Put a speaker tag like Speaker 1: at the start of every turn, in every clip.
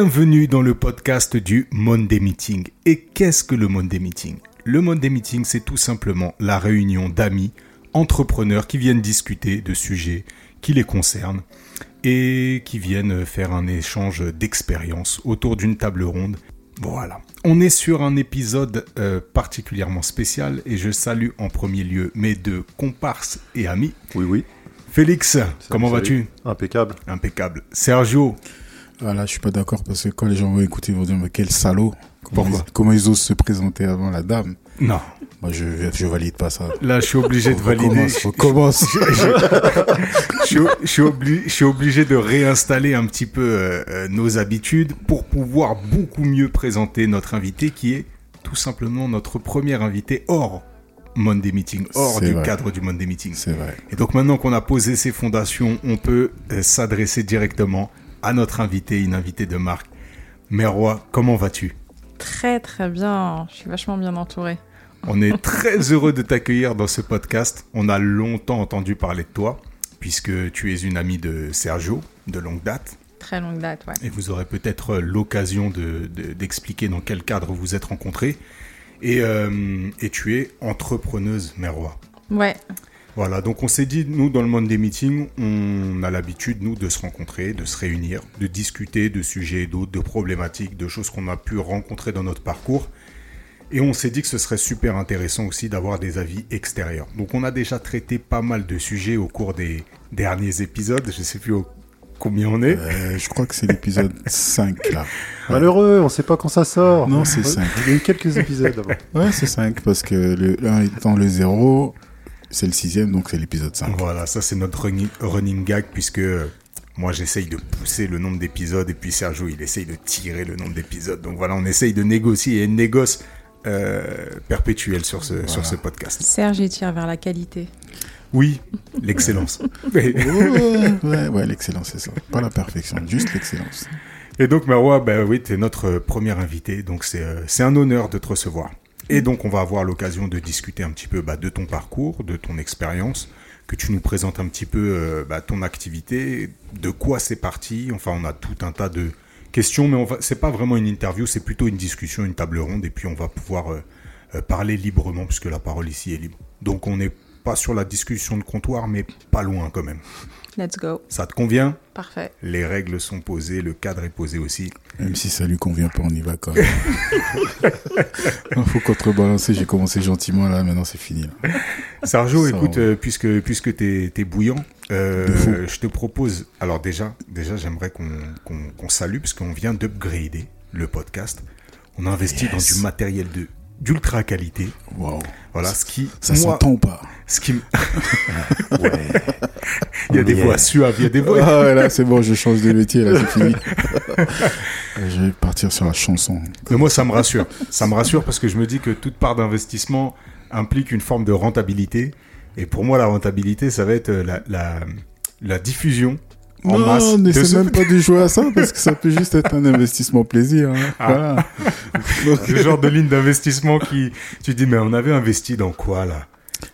Speaker 1: Bienvenue dans le podcast du Monday Meeting. Et qu'est-ce que le Monday Meeting? Le Monday Meeting, c'est tout simplement la réunion d'amis, entrepreneurs qui viennent discuter de sujets qui les concernent et qui viennent faire un échange d'expériences autour d'une table ronde. Voilà. On est sur un épisode euh, particulièrement spécial et je salue en premier lieu mes deux comparses et amis.
Speaker 2: Oui, oui.
Speaker 1: Félix, comment vas-tu?
Speaker 2: Impeccable.
Speaker 1: Impeccable. Sergio,
Speaker 3: Ah là, je suis pas d'accord parce que quand les gens vont écouter, ils vont dire mais quel salaud. Comment,
Speaker 1: Pourquoi?
Speaker 3: ils, comment ils osent se présenter avant la dame?
Speaker 1: Non.
Speaker 3: Moi, je je valide pas ça.
Speaker 1: Là, je suis obligé de valider.
Speaker 3: on recommence.
Speaker 1: je, suis, je suis obli- je suis obligé de réinstaller un petit peu euh, euh, nos habitudes pour pouvoir beaucoup mieux présenter notre invité qui est tout simplement notre premier invité hors Monday Meeting, hors du
Speaker 3: vrai.
Speaker 1: cadre du Monday Meeting.
Speaker 3: C'est vrai.
Speaker 1: Et donc maintenant qu'on a posé ces fondations, on peut euh, s'adresser directement à notre invité, une invitée de marque. Merwa, comment vas-tu?
Speaker 4: Très très bien, je suis vachement bien entourée.
Speaker 1: On est très heureux de t'accueillir dans ce podcast. On a longtemps entendu parler de toi, puisque tu es une amie de Sergio, de longue date.
Speaker 4: Très longue date, ouais.
Speaker 1: Et vous aurez peut-être l'occasion de- de- d'expliquer dans quel cadre vous êtes rencontrés. Et, euh, et tu es entrepreneuse, Merwa.
Speaker 4: Ouais,
Speaker 1: Voilà, donc on s'est dit, nous, dans le monde des meetings, on a l'habitude, nous, de se rencontrer, de se réunir, de discuter de sujets et d'autres, de problématiques, de choses qu'on a pu rencontrer dans notre parcours. Et on s'est dit que ce serait super intéressant aussi d'avoir des avis extérieurs. Donc on a déjà traité pas mal de sujets au cours des derniers épisodes. Je sais plus au- combien on est.
Speaker 3: Euh, je crois que c'est l'épisode 5 là.
Speaker 2: Malheureux, on sait pas quand ça sort.
Speaker 3: Non, c'est cinq.
Speaker 2: Il y a eu quelques épisodes avant.
Speaker 3: Ouais, c'est 5 parce que le 1 étant le 0, c'est le sixième, donc c'est l'épisode 5.
Speaker 1: Voilà, ça c'est notre running, running gag puisque moi j'essaye de pousser le nombre d'épisodes et puis Sergio il essaye de tirer le nombre d'épisodes. Donc voilà, on essaye de négocier et une négoce euh, perpétuelle sur ce, sur ce podcast.
Speaker 4: Serge il tire vers la qualité.
Speaker 1: Oui, l'excellence.
Speaker 3: Ouais, ouais, ouais, l'excellence, c'est ça. Pas la perfection, juste l'excellence.
Speaker 1: et donc Marwa, bah oui, tu es notre premier invité, donc c'est euh, c'est un honneur de te recevoir. Et donc on va avoir l'occasion de discuter un petit peu bah, de ton parcours, de ton expérience, que tu nous présentes un petit peu euh, bah, ton activité, de quoi c'est parti. Enfin, on a tout un tas de questions, mais va, c'est pas vraiment une interview, c'est plutôt une discussion, une table ronde, et puis on va pouvoir euh, euh, parler librement puisque la parole ici est libre. Donc on n'est pas sur la discussion de comptoir, mais pas loin quand même.
Speaker 4: Let's go.
Speaker 1: Ça te convient?
Speaker 4: Parfait.
Speaker 1: Les règles sont posées, le cadre est posé aussi.
Speaker 3: Même si ça lui convient pas, on y va quand même. Il faut contrebalancer, j'ai commencé gentiment là, maintenant c'est fini. Là.
Speaker 1: Sergio,
Speaker 3: Ça,
Speaker 1: écoute, euh, puisque puisque t'es es bouillant, euh, je te propose. Alors déjà, déjà, j'aimerais qu'on qu'on qu'on salue parce qu'on vient d'upgrader le podcast. On a investi
Speaker 3: Yes.
Speaker 1: dans du matériel de d'ultra qualité.
Speaker 3: Waouh.
Speaker 1: Voilà, ce qui
Speaker 3: Ça s'entend ou pas
Speaker 1: ce qui, m-
Speaker 2: Ouais.
Speaker 1: il y a des
Speaker 2: Yeah.
Speaker 1: voix suaves, il y a des voix.
Speaker 3: Ah ouais, là c'est bon, je change de métier, là c'est fini. je vais partir sur la chanson.
Speaker 1: Mais moi, ça me rassure. Ça me rassure parce que je me dis que toute part d'investissement implique une forme de rentabilité. Et pour moi, la rentabilité, ça va être la, la, la diffusion en
Speaker 3: non,
Speaker 1: masse.
Speaker 3: n'essaie
Speaker 1: ce-
Speaker 3: même pas de jouer à ça parce que ça peut juste être un investissement plaisir. hein.
Speaker 1: Ah.
Speaker 3: Voilà. Donc,
Speaker 1: le genre de ligne d'investissement qui, tu dis, mais on avait investi dans quoi là?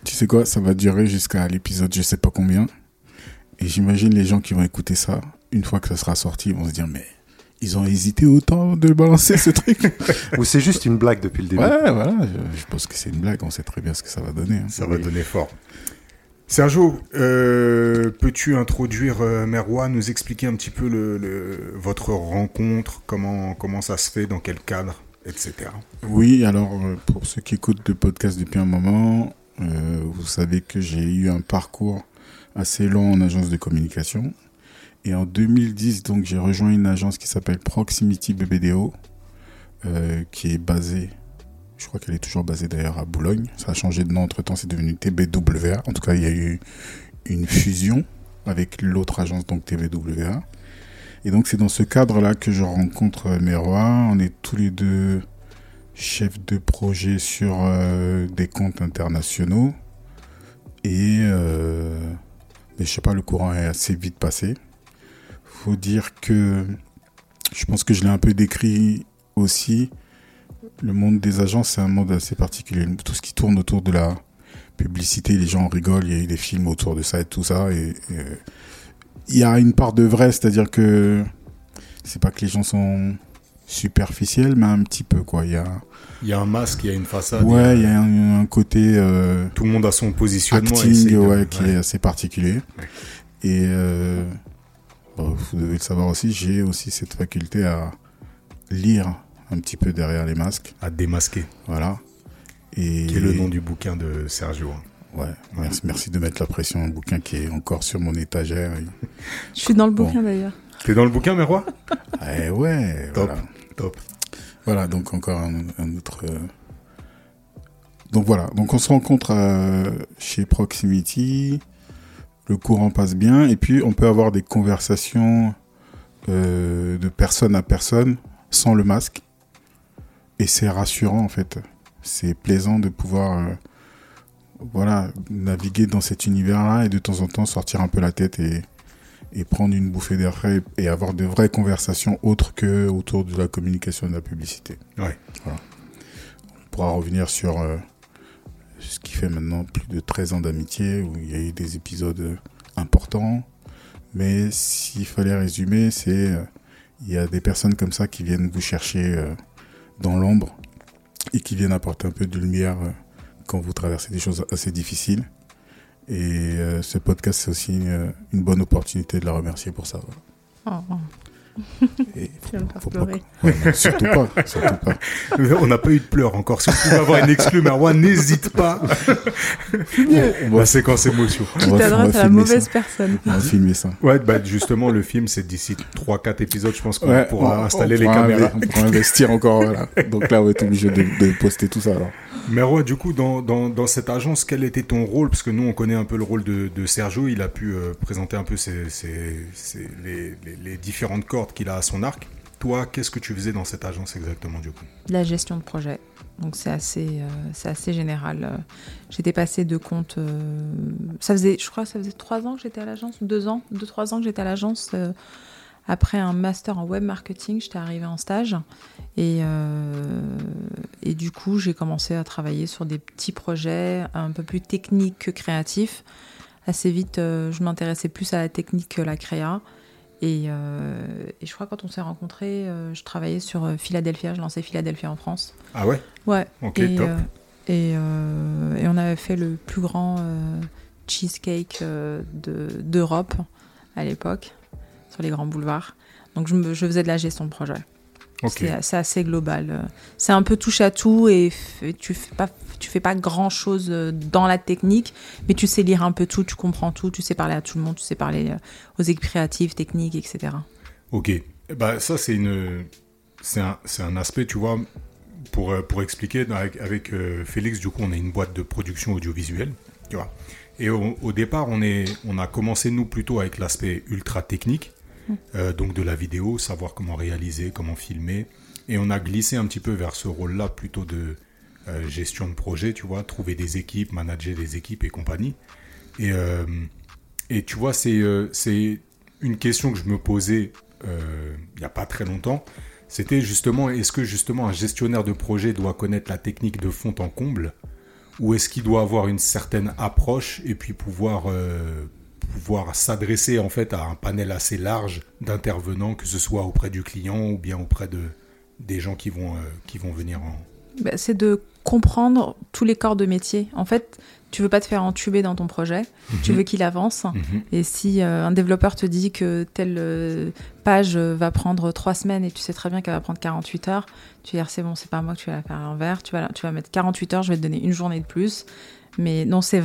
Speaker 3: Tu sais quoi, ça va durer jusqu'à l'épisode je sais pas combien. Et j'imagine les gens qui vont écouter ça, une fois que ça sera sorti, ils vont se dire mais ils ont hésité autant de balancer ce truc.
Speaker 2: Ou c'est juste une blague depuis le début?
Speaker 3: ouais, voilà, je, je pense que c'est une blague, on sait très bien ce que ça va donner. hein.
Speaker 1: Ça va donner fort. Sergio, euh, peux-tu introduire euh, nous expliquer un petit peu votre rencontre, comment, ça se fait, dans quel cadre, etc.
Speaker 3: Oui, alors euh, pour ceux qui écoutent le podcast depuis un moment, euh, vous savez que j'ai eu un parcours assez long en agence de communication. Et en 2010, donc, j'ai rejoint une agence qui s'appelle Proximity BBDO, qui est basée, je crois qu'elle est toujours basée d'ailleurs à Boulogne. Ça a changé de nom entre temps, c'est devenu TBWA. En tout cas, il y a eu une fusion avec l'autre agence, donc TBWA. Et donc, c'est dans ce cadre-là que je rencontre Meroa. On est tous les deux chefs de projet sur euh, des comptes internationaux. Et euh, mais je sais pas, le courant est assez vite passé. Faut dire que je pense que je l'ai un peu décrit aussi. Le monde des agences, c'est un monde assez particulier. Tout ce qui tourne autour de la publicité, les gens rigolent, il y a eu des films autour de ça et tout ça. Et, et, euh, il y a une part de vrai, c'est-à-dire que c'est pas que les gens sont superficiels, mais un petit peu quoi. Il y a,
Speaker 1: Il y a un masque, il y a une façade.
Speaker 3: ouais, il y a un, un côté euh,
Speaker 1: Tout le monde a son positionnement.
Speaker 3: acting
Speaker 1: de-
Speaker 3: ouais, qui
Speaker 1: ouais.
Speaker 3: est assez particulier.
Speaker 1: Ouais.
Speaker 3: Et euh, bon, vous devez le savoir aussi, j'ai aussi cette faculté à lire un petit peu derrière les masques.
Speaker 1: À démasquer,
Speaker 3: Voilà. Et
Speaker 1: qui est le nom du bouquin de Sergio. hein.
Speaker 3: Ouais, merci, merci de mettre la pression. Un bouquin qui est encore sur mon étagère.
Speaker 4: Je suis dans le
Speaker 3: Bon.
Speaker 4: bouquin d'ailleurs.
Speaker 1: T'es dans le bouquin, Meroi
Speaker 3: Eh ouais,
Speaker 1: Top.
Speaker 3: voilà.
Speaker 1: Top.
Speaker 3: Voilà, donc encore un, un autre. euh, Donc voilà, donc on se rencontre euh, chez Proximity, le courant passe bien, et puis on peut avoir des conversations euh, de personne à personne sans le masque, et c'est rassurant en fait. C'est plaisant de pouvoir, euh, voilà, naviguer dans cet univers-là et de temps en temps sortir un peu la tête et et prendre une bouffée d'air frais et avoir de vraies conversations autres que autour de la communication et de la publicité.
Speaker 1: Ouais.
Speaker 3: Voilà. On pourra revenir sur euh, ce qui fait maintenant plus de 13 ans d'amitié, où il y a eu des épisodes euh, importants. Mais s'il fallait résumer, c'est euh, il y a des personnes comme ça qui viennent vous chercher euh, dans l'ombre et qui viennent apporter un peu de lumière euh, quand vous traversez des choses assez difficiles. Et euh, ce podcast, c'est aussi euh, une bonne opportunité de la remercier pour ça.
Speaker 4: Oh, oh.
Speaker 3: Et
Speaker 4: Tu vas me faire
Speaker 3: faut pas-
Speaker 4: pleurer.
Speaker 3: Ouais, non, surtout pas, surtout pas.
Speaker 1: On n'a pas eu de pleurs encore. Si vous pouvez avoir une exclue, Meroi, n'hésite pas.
Speaker 3: On va,
Speaker 1: La séquence émotion.
Speaker 3: on
Speaker 4: Tu t'adresses à la mauvaise
Speaker 3: ça.
Speaker 4: personne.
Speaker 3: On va filmer ça.
Speaker 1: Ouais, bah justement, le film, c'est d'ici 3-4 épisodes, je pense qu'on
Speaker 3: Ouais,
Speaker 1: pourra
Speaker 3: on-
Speaker 1: installer
Speaker 3: on
Speaker 1: les
Speaker 3: pourra
Speaker 1: caméras.
Speaker 3: On pourra investir encore. Voilà. Donc là, on va être obligé de, de poster tout ça. Alors.
Speaker 1: Meroi, du coup, dans, dans, dans cette agence, quel était ton rôle? Parce que nous, on connaît un peu le rôle de, de Sergio. Il a pu euh, présenter un peu ses, ses- ses- les, les- les différentes cordes qu'il a à son arc. Toi, qu'est-ce que tu faisais dans cette agence exactement, du coup?
Speaker 4: La gestion de projet. Donc c'est assez, euh, assez général. Euh, J'étais passée de compte. euh, ça faisait, je crois, que ça faisait trois ans que j'étais à l'agence, deux ans, deux trois ans que j'étais à l'agence. après un master en web marketing, j'étais arrivée en stage et et du coup j'ai commencé à travailler sur des petits projets un peu plus techniques que créatifs. Assez vite, je m'intéressais plus à la technique que la créa. Et, euh, et je crois que quand on s'est rencontrés, euh, je travaillais sur euh, Philadelphia, je lançais Philadelphia en France.
Speaker 1: Ah ouais?
Speaker 4: Ouais.
Speaker 1: Ok,
Speaker 4: et,
Speaker 1: top.
Speaker 4: euh, et, et on avait fait le plus grand cheesecake de- d'Europe à l'époque, sur les grands boulevards. Donc je, me- je faisais de la gestion de projet.
Speaker 1: Ok.
Speaker 4: C'est assez global. C'est un peu touche à tout et tu fais pas, tu fais pas grand chose dans la technique, mais tu sais lire un peu tout, tu comprends tout, tu sais parler à tout le monde, tu sais parler euh, aux équipes créatives, techniques, etc.
Speaker 1: Ok. Ben, ça, c'est une, c'est un, c'est un aspect, tu vois, pour, euh, pour expliquer, avec, avec euh, Félix, du coup, on est une boîte de production audiovisuelle, tu vois. Et au, au départ, on, est, on a commencé, nous, plutôt avec l'aspect ultra technique, euh, donc de la vidéo, savoir comment réaliser, comment filmer. Et on a glissé un petit peu vers ce rôle-là, plutôt de euh, gestion de projet, tu vois, trouver des équipes, manager des équipes et compagnie. Et, euh, et tu vois, c'est euh, c'est une question que je me posais il n'y a pas très longtemps. C'était justement, est-ce que justement un gestionnaire de projet doit connaître la technique de fond en comble? Ou est-ce qu'il doit avoir une certaine approche et puis pouvoir, pouvoir s'adresser en fait à un panel assez large d'intervenants, que ce soit auprès du client ou bien auprès de, des gens qui vont, qui vont venir en...
Speaker 4: Bah, c'est de comprendre tous les corps de métier. En fait, tu veux pas te faire entuber dans ton projet, tu veux qu'il avance.
Speaker 1: Mhm.
Speaker 4: Et si euh, un développeur te dit que telle euh, page euh, va prendre trois semaines et tu sais très bien qu'elle va prendre 48 heures, tu vas dire c'est bon, c'est pas moi que tu vas la faire à l'envers, tu vas, la- tu vas mettre 48 heures, je vais te donner une journée de plus. Mais non, c'est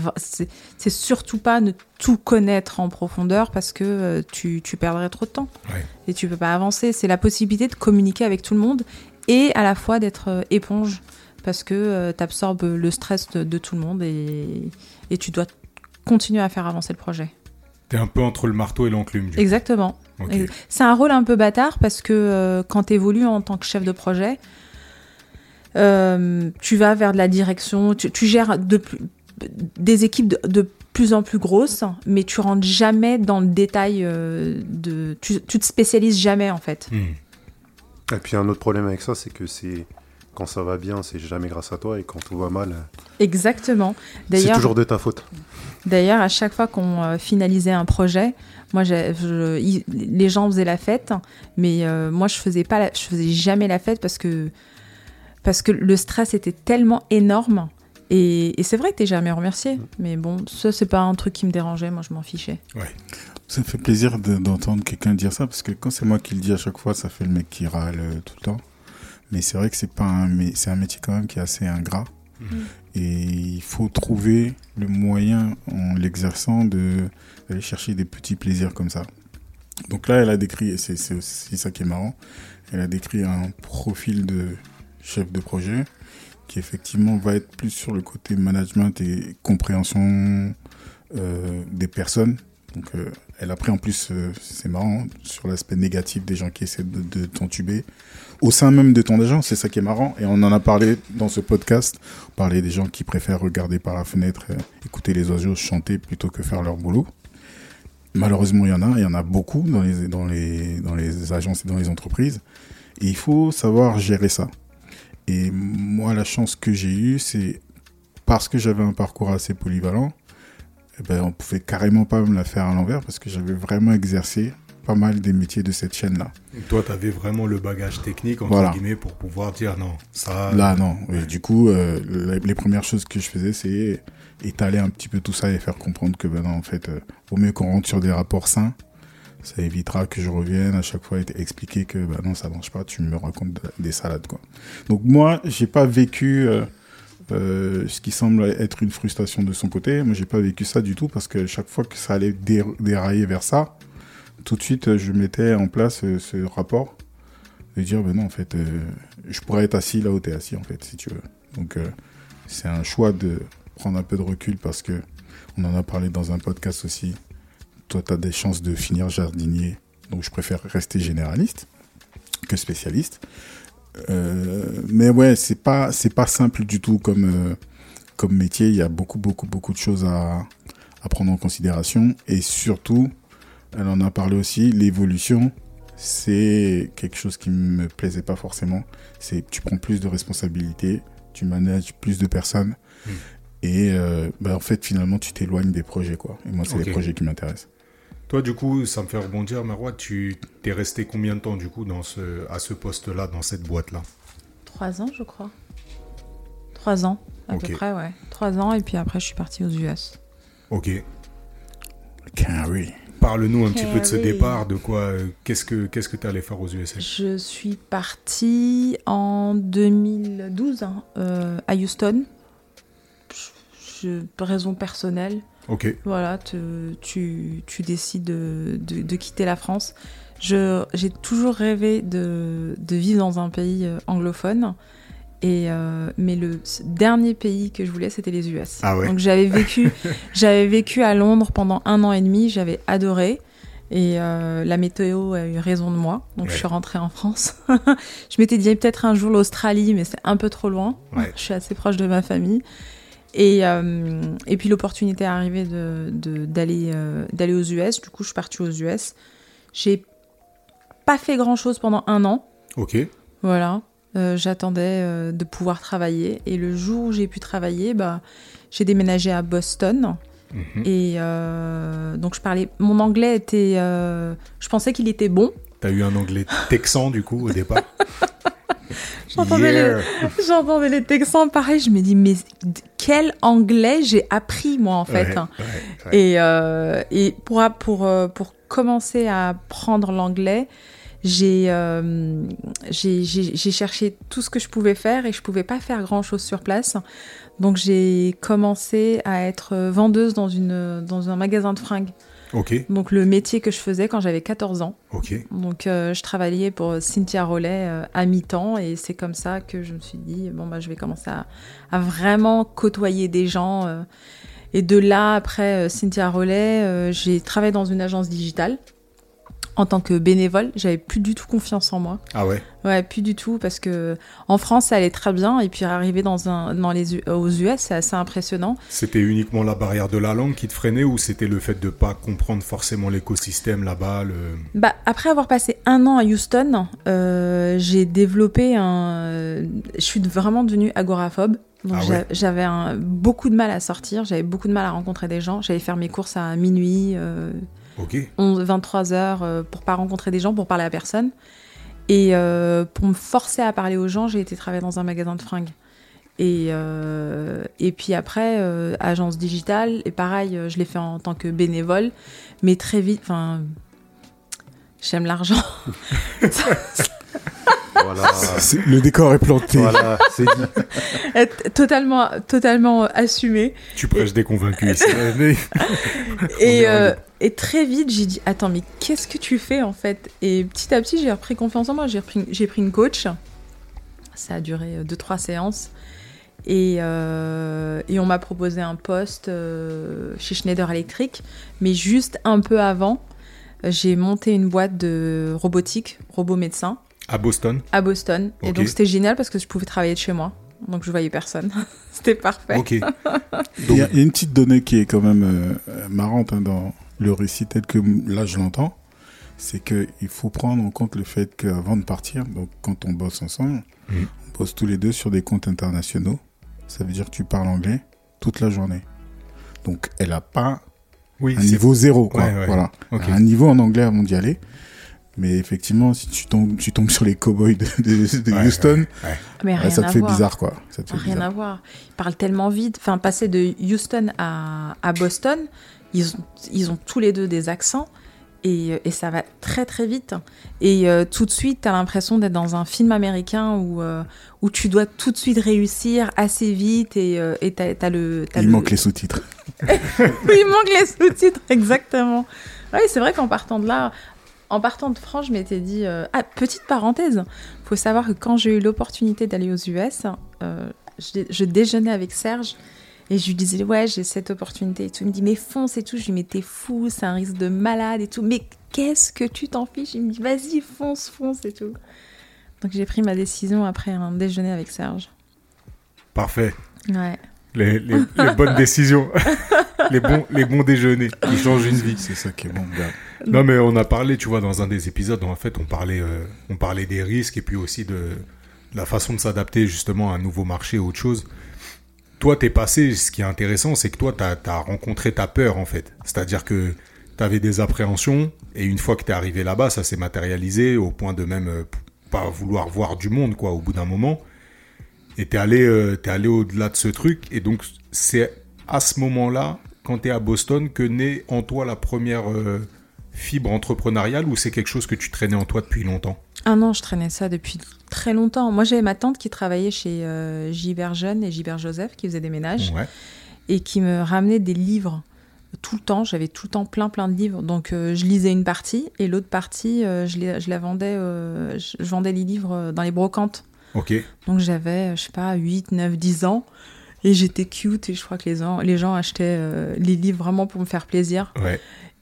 Speaker 4: surtout pas ne tout connaître en profondeur parce que euh, tu, tu perdrais trop de temps
Speaker 1: Ouais.
Speaker 4: et tu peux pas avancer. C'est la possibilité de communiquer avec tout le monde et à la fois d'être éponge parce que tu absorbes le stress de, de tout le monde et, et tu dois continuer à faire avancer le projet.
Speaker 1: T'es un peu entre le marteau et l'enclume.
Speaker 4: Exactement. C'est un rôle un peu bâtard parce que euh, quand tu évolues en tant que chef de projet, euh, tu vas vers de la direction, tu, tu gères de plus- des équipes de, de plus en plus grosses, mais tu rentres jamais dans le détail euh, de. Tu, tu te spécialises jamais en fait.
Speaker 1: Hmm.
Speaker 2: Et puis un autre problème avec ça, c'est que c'est quand ça va bien, c'est jamais grâce à toi, et quand tout va mal,
Speaker 4: Exactement.
Speaker 2: c'est toujours de ta faute.
Speaker 4: D'ailleurs, à chaque fois qu'on euh, finalisait un projet, moi, je- les gens faisaient la fête, mais euh, moi, je faisais pas, la- je faisais jamais la fête parce que parce que le stress était tellement énorme. Et, et c'est vrai que t'es jamais remercié, mais bon, ça c'est pas un truc qui me dérangeait. Moi, je m'en fichais.
Speaker 3: Ça me fait plaisir de- d'entendre quelqu'un dire ça parce que quand c'est moi qui le dis à chaque fois, ça fait le mec qui râle euh, tout le temps. Mais c'est vrai que c'est pas un, mais c'est un métier quand même qui est assez ingrat.
Speaker 1: Mhm.
Speaker 3: Et il faut trouver le moyen en l'exerçant de d'aller chercher des petits plaisirs comme ça. Donc là, elle a décrit, et c'est c'est aussi ça qui est marrant, elle a décrit un profil de chef de projet qui effectivement va être plus sur le côté management et compréhension euh, des personnes. Donc euh, elle a pris en plus, euh, c'est marrant, sur l'aspect négatif des gens qui essaient de, de t'entuber au sein même de ton agence, c'est ça qui est marrant. Et on en a parlé dans ce podcast, on parlait des gens qui préfèrent regarder par la fenêtre, euh, écouter les oiseaux chanter plutôt que faire leur boulot. Malheureusement, il y en a, il y en a beaucoup dans les agences et dans les entreprises. Et il faut savoir gérer ça. Et moi, la chance que j'ai eue, c'est parce que j'avais un parcours assez polyvalent, eh ben, on pouvait carrément pas me la faire à l'envers parce que j'avais vraiment exercé pas mal des métiers de cette chaîne-là.
Speaker 1: Toi, tu avais vraiment le bagage technique, entre
Speaker 3: Voilà.
Speaker 1: guillemets, pour pouvoir dire non, ça.
Speaker 3: Là, non. Et du coup, euh, les, les premières choses que je faisais, c'est étaler un petit peu tout ça et faire comprendre que, ben non, en fait, euh, vaut mieux qu'on rentre sur des rapports sains. Ça évitera que je revienne à chaque fois et expliquer que, ben non, ça marche pas, tu me racontes de- des salades, quoi. Donc, moi, j'ai pas vécu euh, euh, ce qui semble être une frustration de son côté. Moi, j'ai pas vécu ça du tout parce que chaque fois que ça allait dé- dérailler vers ça, tout de suite, euh, je mettais en place euh, ce rapport de dire ben non en fait euh, je pourrais être assis là où tu es assis en fait si tu veux. Donc c'est un choix de prendre un peu de recul parce que on en a parlé dans un podcast aussi. Toi tu as des chances de finir jardinier donc je préfère rester généraliste que spécialiste. Mais ouais c'est pas c'est pas simple du tout comme comme métier. Il y a beaucoup beaucoup beaucoup de choses à à prendre en considération et surtout elle en a parlé aussi l'évolution c'est quelque chose qui me plaisait pas forcément. C'est tu prends plus de responsabilités, tu manages plus de personnes
Speaker 1: Mm.
Speaker 3: et euh, bah, en fait finalement tu t'éloignes des projets quoi. Et moi c'est les projets qui m'intéressent.
Speaker 1: Toi, du coup, ça me fait rebondir, Marois. Tu t'es resté combien de temps, du coup, dans ce, à ce poste-là, dans cette boîte-là?
Speaker 4: Trois ans, je crois. Trois ans, à
Speaker 1: Ok.
Speaker 4: peu près, ouais. Trois ans, et puis après, je suis partie aux US.
Speaker 1: Ok.
Speaker 3: Carrie.
Speaker 1: Parle-nous un petit peu de ce départ, de quoi, euh, qu'est-ce que qu'est-ce que tu allé faire aux USA
Speaker 4: Je suis partie en 2012 hein, euh, à Houston. Je, raison personnelle.
Speaker 1: Ok.
Speaker 4: Voilà, te- tu, tu décides de, de- de quitter la France. J'ai toujours rêvé de, de vivre dans un pays euh, anglophone. Et, euh, mais le dernier pays que je voulais, c'était les US.
Speaker 1: Ah ouais.
Speaker 4: Donc j'avais vécu, j'avais vécu à Londres pendant un an et demi, j'avais adoré. Et euh, la météo a eu raison de moi, donc
Speaker 1: Ouais.
Speaker 4: je suis rentrée en France. je m'étais dit peut-être un jour l'Australie, mais c'est un peu trop loin.
Speaker 1: Ouais.
Speaker 4: Je suis assez proche de ma famille. Et, euh, et puis l'opportunité est arrivée de- de- d'aller euh, d'aller aux US. Du coup, je suis partie aux US. J'ai pas fait grand chose pendant un an.
Speaker 1: Ok.
Speaker 4: Voilà. Euh, J'attendais euh, de pouvoir travailler. Et le jour où j'ai pu travailler, bah, j'ai déménagé à Boston.
Speaker 1: Mhm.
Speaker 4: Et euh, donc, je parlais. Mon anglais était. je pensais qu'il était bon.
Speaker 1: T'as eu un anglais texan, du coup, au départ
Speaker 4: J'entendais
Speaker 1: Yeah.
Speaker 4: Les Texans pareil. Je me dis, mais quel anglais j'ai appris, moi, en fait.
Speaker 1: Ouais, ouais, ouais.
Speaker 4: Et, et pour, pour, pour commencer à apprendre l'anglais, j'ai euh, j'ai j'ai- j'ai cherché tout ce que je pouvais faire et je pouvais pas faire grand chose sur place. Donc j'ai commencé à être vendeuse dans, une, dans un magasin de fringues.
Speaker 1: Ok.
Speaker 4: Donc le métier que je faisais quand j'avais 14 ans.
Speaker 1: Ok.
Speaker 4: Donc euh, je travaillais pour Cynthia Rollet euh, à mi-temps et c'est comme ça que je me suis dit bon bah je vais commencer à, à vraiment côtoyer des gens. euh. et de là après Cynthia Rollet, j'ai travaillé dans une agence digitale en tant que bénévole, j'avais plus du tout confiance en moi.
Speaker 1: Ah ouais
Speaker 4: Ouais, plus du tout, parce que en France, ça allait très bien, et puis arriver dans un, dans les, aux US, c'est assez impressionnant.
Speaker 1: C'était uniquement la barrière de la langue qui te freinait ou c'était le fait de pas comprendre forcément l'écosystème là-bas le...
Speaker 4: Bah, après avoir passé un an à Houston, euh, j'ai développé un. Je suis vraiment devenue agoraphobe.
Speaker 1: Ah ouais.
Speaker 4: j'avais beaucoup de mal à sortir, j'avais beaucoup de mal à rencontrer des gens. J'allais faire mes courses à minuit, euh,
Speaker 1: Ok.
Speaker 4: 11, 23 heures euh, pour pas rencontrer des gens, pour parler à personne. Et euh, pour me forcer à parler aux gens, j'ai été travailler dans un magasin de fringues. Et, euh, et puis après, euh, agence digitale, et pareil, je l'ai fait en tant que bénévole, mais très vite, enfin, j'aime l'argent.
Speaker 2: Voilà.
Speaker 3: Le décor est planté.
Speaker 2: voilà, c'est dit.
Speaker 4: Être totalement, totalement assumé.
Speaker 1: Tu prêches des convaincus ici.
Speaker 4: Et, euh, et très vite, j'ai dit Attends, mais qu'est-ce que tu fais en fait? Et petit à petit, j'ai repris confiance en moi. J'ai repris- j'ai pris une coach. Ça a duré 2-3 séances. Et, euh, et on m'a proposé un poste euh, chez Schneider Electric. Mais juste un peu avant, j'ai monté une boîte de robotique, robot médecin,
Speaker 1: À Boston
Speaker 4: à Boston. Et donc c'était génial parce que je pouvais travailler de chez moi. Donc je voyais personne. C'était parfait.
Speaker 1: Ok.
Speaker 3: Il y, a il y a une petite donnée qui est quand même euh, marrante hein, dans le récit tel que là je l'entends. C'est qu'il faut prendre en compte le fait qu'avant de partir, donc quand on bosse ensemble,
Speaker 1: Mhm.
Speaker 3: on bosse tous les deux sur des comptes internationaux. Ça veut dire que tu parles anglais toute la journée. Donc elle a pas
Speaker 1: Oui,
Speaker 3: un niveau zéro, quoi.
Speaker 1: Ouais, ouais.
Speaker 3: Voilà.
Speaker 1: Ok.
Speaker 3: Elle a un niveau en anglais avant d'y aller. Mais effectivement, si tu tombes, tu tombes sur les cowboys de, de- de
Speaker 1: Ouais,
Speaker 3: Houston,
Speaker 4: Mais rien
Speaker 3: ça te
Speaker 4: à
Speaker 3: fait
Speaker 4: voir.
Speaker 3: bizarre, quoi. Ça te fait
Speaker 4: Rien
Speaker 3: bizarre.
Speaker 4: à voir. Ils parlent tellement vite. Enfin, passer de Houston à, à Boston, ils ont, ils ont tous les deux des accents et, et ça va très très vite. Et euh, tout de suite, tu as l'impression d'être dans un film américain où, euh, où tu dois tout de suite réussir assez vite et euh, et t'as, t'as le.
Speaker 3: Il
Speaker 4: le-
Speaker 3: manque les sous-titres.
Speaker 4: Oui, il manque les sous-titres, exactement. Oui, c'est vrai qu'en partant de là, en partant de France, je m'étais dit. euh, Ah, petite parenthèse, faut savoir que quand j'ai eu l'opportunité d'aller aux US, euh, je, je déjeunais avec Serge et je lui disais Ouais, j'ai cette opportunité et tout. Il me dit Mais fonce et tout. Je lui dis Mais t'es fou, c'est un risque de malade et tout. Mais qu'est-ce que tu t'en fiches? Il me dit Vas-y, fonce, fonce et tout. Donc j'ai pris ma décision après un déjeuner avec Serge.
Speaker 1: Parfait.
Speaker 4: Ouais.
Speaker 1: Les, les- les bonnes décisions. les, bons, les bons déjeuners qui changent une vie.
Speaker 3: C'est ça qui est bon, gars.
Speaker 1: Non, mais on a parlé, tu vois, dans un des épisodes, en fait, on parlait, euh, on parlait des risques et puis aussi de, de la façon de s'adapter justement à un nouveau marché, autre chose. Toi, t'es passé, ce qui est intéressant, c'est que toi, t'as as rencontré ta peur, en fait. C'est-à-dire que t'avais des appréhensions et une fois que t'es arrivé là-bas, ça s'est matérialisé au point de même euh, pas vouloir voir du monde, quoi, au bout d'un moment. Et t'es allé, euh, t'es allé au-delà de ce truc. Et donc, c'est à ce moment-là, quand t'es à Boston, que naît en toi la première euh, fibre entrepreneuriale ou c'est quelque chose que tu traînais en toi depuis longtemps?
Speaker 4: Ah non, je traînais ça depuis très longtemps. Moi, j'avais ma tante qui travaillait chez euh, Gilbert Jeune et Gilbert Joseph, qui faisait des ménages,
Speaker 1: Ouais.
Speaker 4: et qui me ramenait des livres tout le temps. J'avais tout le temps plein, plein de livres. Donc, euh, je lisais une partie, et l'autre partie, euh, je, les- je la vendais, je je vendais les livres dans les brocantes.
Speaker 1: Ok.
Speaker 4: Donc, j'avais, je sais pas, 8, 9, 10 ans. Et j'étais cute, et je crois que les gens, les gens achetaient euh, les livres vraiment pour me faire plaisir.
Speaker 1: Ouais.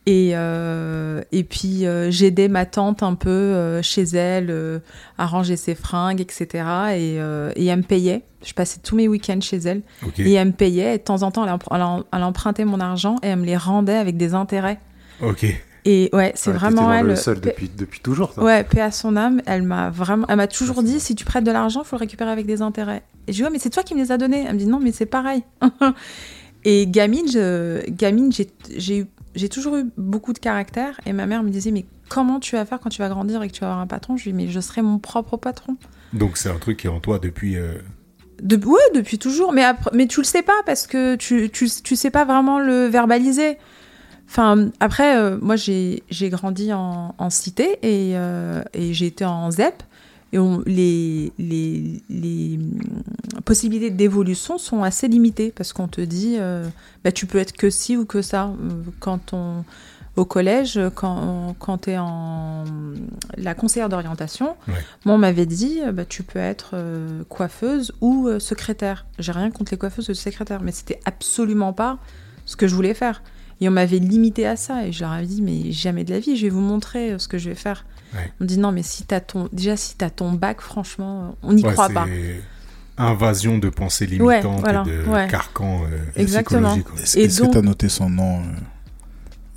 Speaker 4: Et, euh, et puis euh, j'aidais ma tante un peu chez elle à ranger ses fringues, etc. Et, et elle me payait. Je passais tous mes week-ends chez elle. Et elle me payait. Et de temps en temps, elle, elle empruntait mon argent et elle me les rendait avec des intérêts.
Speaker 1: Ok.
Speaker 4: Et ouais, c'est vraiment elle.
Speaker 2: le seul depuis, depuis toujours. toi.
Speaker 4: Ouais, paix à son âme. Elle m'a vraiment, elle m'a toujours dit si tu prêtes de l'argent, faut le récupérer avec des intérêts. Et je dis ouais, mais c'est toi qui me les as donnés. Elle me dit non, mais c'est pareil. et gamine, je, gamine, j'ai, j'ai eu, j'ai toujours eu beaucoup de caractère. Et ma mère me disait mais comment tu vas faire quand tu vas grandir et que tu vas avoir un patron? Je lui dis mais je serai mon propre patron.
Speaker 1: Donc c'est un truc qui est en toi depuis. euh,
Speaker 4: De, ouais, depuis toujours. Mais, après, mais tu le sais pas parce que tu, tu, tu sais pas vraiment le verbaliser. Enfin, après, euh, moi, j'ai grandi en, en cité et, euh, et j'ai été en ZEP. Et on- les, les, les hum, possibilités d'évolution sont assez limitées parce qu'on te dit, euh, bah, tu peux être que ci ou que ça. Euh, Quand on, au collège, quand, quand tu es en la conseillère d'orientation,
Speaker 1: Ouais.
Speaker 4: moi, on m'avait dit, bah, tu peux être coiffeuse ou secrétaire. J'ai rien contre les coiffeuses ou les secrétaires, mais c'était absolument pas ce que je voulais faire. Et on m'avait limité à ça. Et je leur avais dit, mais jamais de la vie, je vais vous montrer euh, ce que je vais faire.
Speaker 1: Ouais.
Speaker 4: On me dit, non, mais si t'as ton, déjà, si t'as ton bac, franchement, on n'y
Speaker 1: Ouais,
Speaker 4: croit pas.
Speaker 1: Invasion de pensées
Speaker 4: Ouais,
Speaker 1: limitantes
Speaker 4: voilà,
Speaker 1: et de
Speaker 4: ouais.
Speaker 1: carcans euh,
Speaker 4: Exactement.
Speaker 3: Est-ce que tu as noté son nom euh,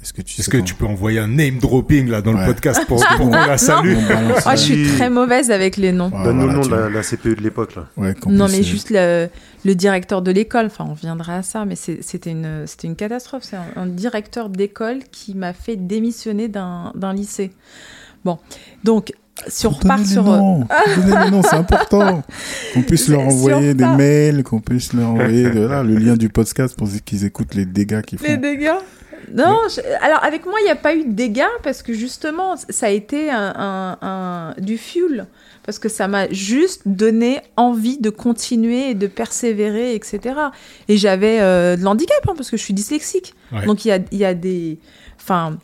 Speaker 3: Est-ce que tu
Speaker 1: Est-ce
Speaker 3: sais
Speaker 1: que tu peux envoyer un name dropping là dans le podcast pour, pour qu'on la salue
Speaker 3: balance-
Speaker 4: Ah, je suis très mauvaise avec les noms.
Speaker 3: Ouais,
Speaker 5: Donne-nous
Speaker 3: voilà,
Speaker 5: le nom de la, la CPE de l'époque, là.
Speaker 3: Ouais,
Speaker 4: Non, mais
Speaker 3: euh,
Speaker 4: juste le, le directeur de l'école, enfin, on reviendra à ça, mais c'est- c'était une, c'était une catastrophe. C'est un, un directeur d'école qui m'a fait démissionner d'un d'un lycée. Bon, donc, si on repart sur. euh,
Speaker 3: noms. Les noms, c'est important. Qu'on puisse leur envoyer des mails, qu'on puisse leur envoyer de, là, le lien du podcast pour qu'ils écoutent les dégâts qu'ils font.
Speaker 4: Les dégâts Non, je- alors avec moi, il n'y a pas eu de dégâts parce que justement, ça a été un, un- un- du fuel. Parce que ça m'a juste donné envie de continuer et de persévérer, etc. Et j'avais euh, de l'handicap, hein, parce que je suis dyslexique.
Speaker 1: Ouais.
Speaker 4: Donc il y a, y a des. Enfin.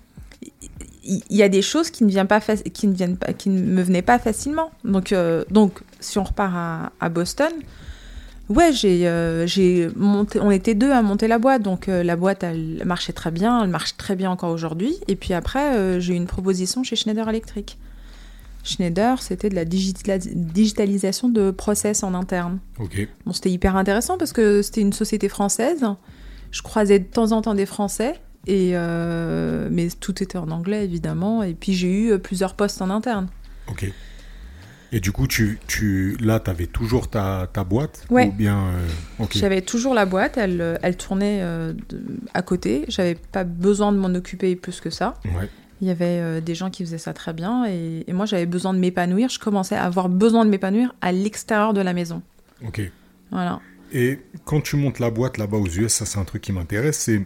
Speaker 4: Il y a des choses qui ne, viennent pas qui ne, viennent pas, qui ne me venaient pas facilement. Donc, euh, donc si on repart à, à Boston, Ouais, j'ai, euh, j'ai monté, on était deux à monter la boîte, donc euh, la boîte elle marchait très bien, elle marche très bien encore aujourd'hui. Et puis après, euh, j'ai eu une proposition chez Schneider Electric. Schneider, c'était de la digitala- digitalisation de process en interne.
Speaker 1: Ok.
Speaker 4: Bon, c'était hyper intéressant parce que c'était une société française. Je croisais de temps en temps des Français, et mais tout était en anglais évidemment. Et puis j'ai eu plusieurs postes en interne.
Speaker 1: Ok. Et du coup, tu, tu, là, tu avais toujours ta, ta boîte
Speaker 4: Ouais.
Speaker 1: Ou bien. euh.
Speaker 4: J'avais toujours la boîte, elle, euh, elle tournait euh, de- à côté. J'avais pas besoin de m'en occuper plus que ça.
Speaker 1: Ouais.
Speaker 4: Il y avait euh, des gens qui faisaient ça très bien et, et moi j'avais besoin de m'épanouir. Je commençais à avoir besoin de m'épanouir à l'extérieur de la maison.
Speaker 1: Ok.
Speaker 4: Voilà.
Speaker 1: Et quand tu montes la boîte là-bas aux US, ça c'est un truc qui m'intéresse, c'est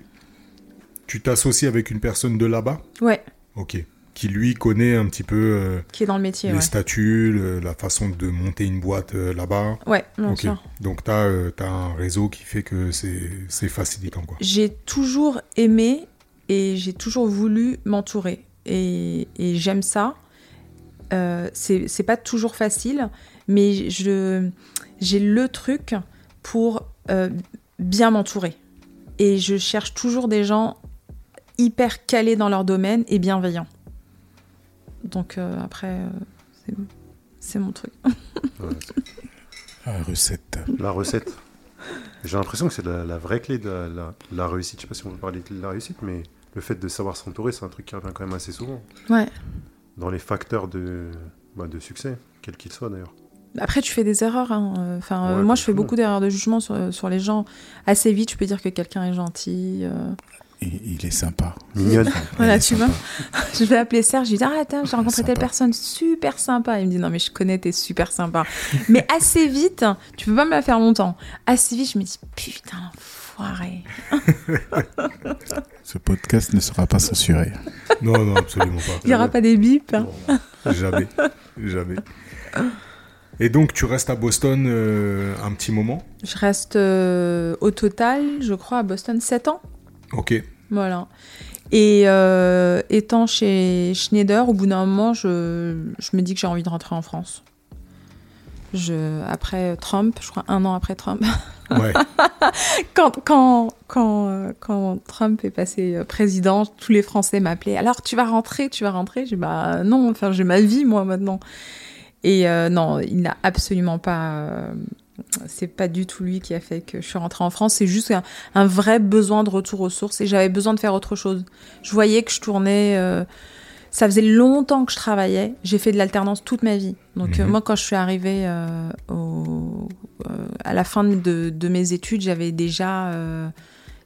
Speaker 1: tu t'associes avec une personne de là-bas,
Speaker 4: Ouais,
Speaker 1: ok, qui lui connaît un petit peu euh,
Speaker 4: qui est dans le métier.
Speaker 1: les
Speaker 4: Ouais,
Speaker 1: statuts, le- la façon de monter une boîte euh, là-bas.
Speaker 4: ouais bien
Speaker 1: ok.
Speaker 4: sûr.
Speaker 1: Donc tu as, un réseau qui fait que c'est facilitant quoi.
Speaker 4: J'ai toujours aimé et j'ai toujours voulu m'entourer. Et, et j'aime ça. Euh, c'est c'est pas toujours facile, mais je j'ai le truc pour euh, bien m'entourer. Et je cherche toujours des gens hyper calés dans leur domaine et bienveillants. Donc euh, après, euh, c'est- mon truc.
Speaker 5: Ouais,
Speaker 3: Ah, recette.
Speaker 5: la recette. J'ai l'impression que c'est la, la vraie clé de la, la- la réussite. Je sais pas si on peut parler de la réussite, mais le fait de savoir s'entourer, c'est un truc qui revient quand même assez souvent.
Speaker 4: Ouais.
Speaker 5: Dans les facteurs de, bah, de succès, quels qu'ils soient d'ailleurs.
Speaker 4: Après, tu fais des erreurs. hein. Enfin, euh,
Speaker 5: Ouais,
Speaker 4: moi, je fais beaucoup d'erreurs de jugement sur, sur les gens. Assez vite, je peux dire que quelqu'un est gentil. euh.
Speaker 3: Il est sympa.
Speaker 5: Mignonne.
Speaker 4: Voilà,
Speaker 3: Il est
Speaker 4: tu
Speaker 3: sympa.
Speaker 4: Je vais appeler Serge, je lui dis Ah, attends, j'ai rencontré telle personne super sympa. Il me dit Non, mais je connais, t'es super sympa. mais assez vite, tu peux pas me la faire longtemps. Assez vite, je me dis Putain, l'enfoiré.
Speaker 3: Ce podcast ne sera pas censuré.
Speaker 1: Non, non, absolument pas.
Speaker 4: Il y aura pas des bips. hein.
Speaker 1: Jamais, jamais. Et donc tu restes à Boston euh, un petit moment?
Speaker 4: Je reste euh, au total, je crois, à Boston 7 ans.
Speaker 1: Ok.
Speaker 4: Voilà. Et euh, étant chez Schneider, au bout d'un moment, je, je me dis que j'ai envie de rentrer en France. Je, après Trump, je crois un an après Trump,
Speaker 1: Ouais.
Speaker 4: quand, quand, quand, quand Trump est passé euh, président, tous les Français m'appelaient. Alors tu vas rentrer, tu vas rentrer. J'ai bah non, enfin j'ai ma vie moi maintenant. Et euh, non, il n'a absolument pas. C'est pas du tout lui qui a fait que je suis rentrée en France. C'est juste un, un vrai besoin de retour aux sources et j'avais besoin de faire autre chose. Je voyais que je tournais. euh, ça faisait longtemps que je travaillais. J'ai fait de l'alternance toute ma vie. Donc euh,
Speaker 1: Mhm.
Speaker 4: moi, quand je suis arrivée euh, au- à la fin de, de mes études, j'avais déjà euh,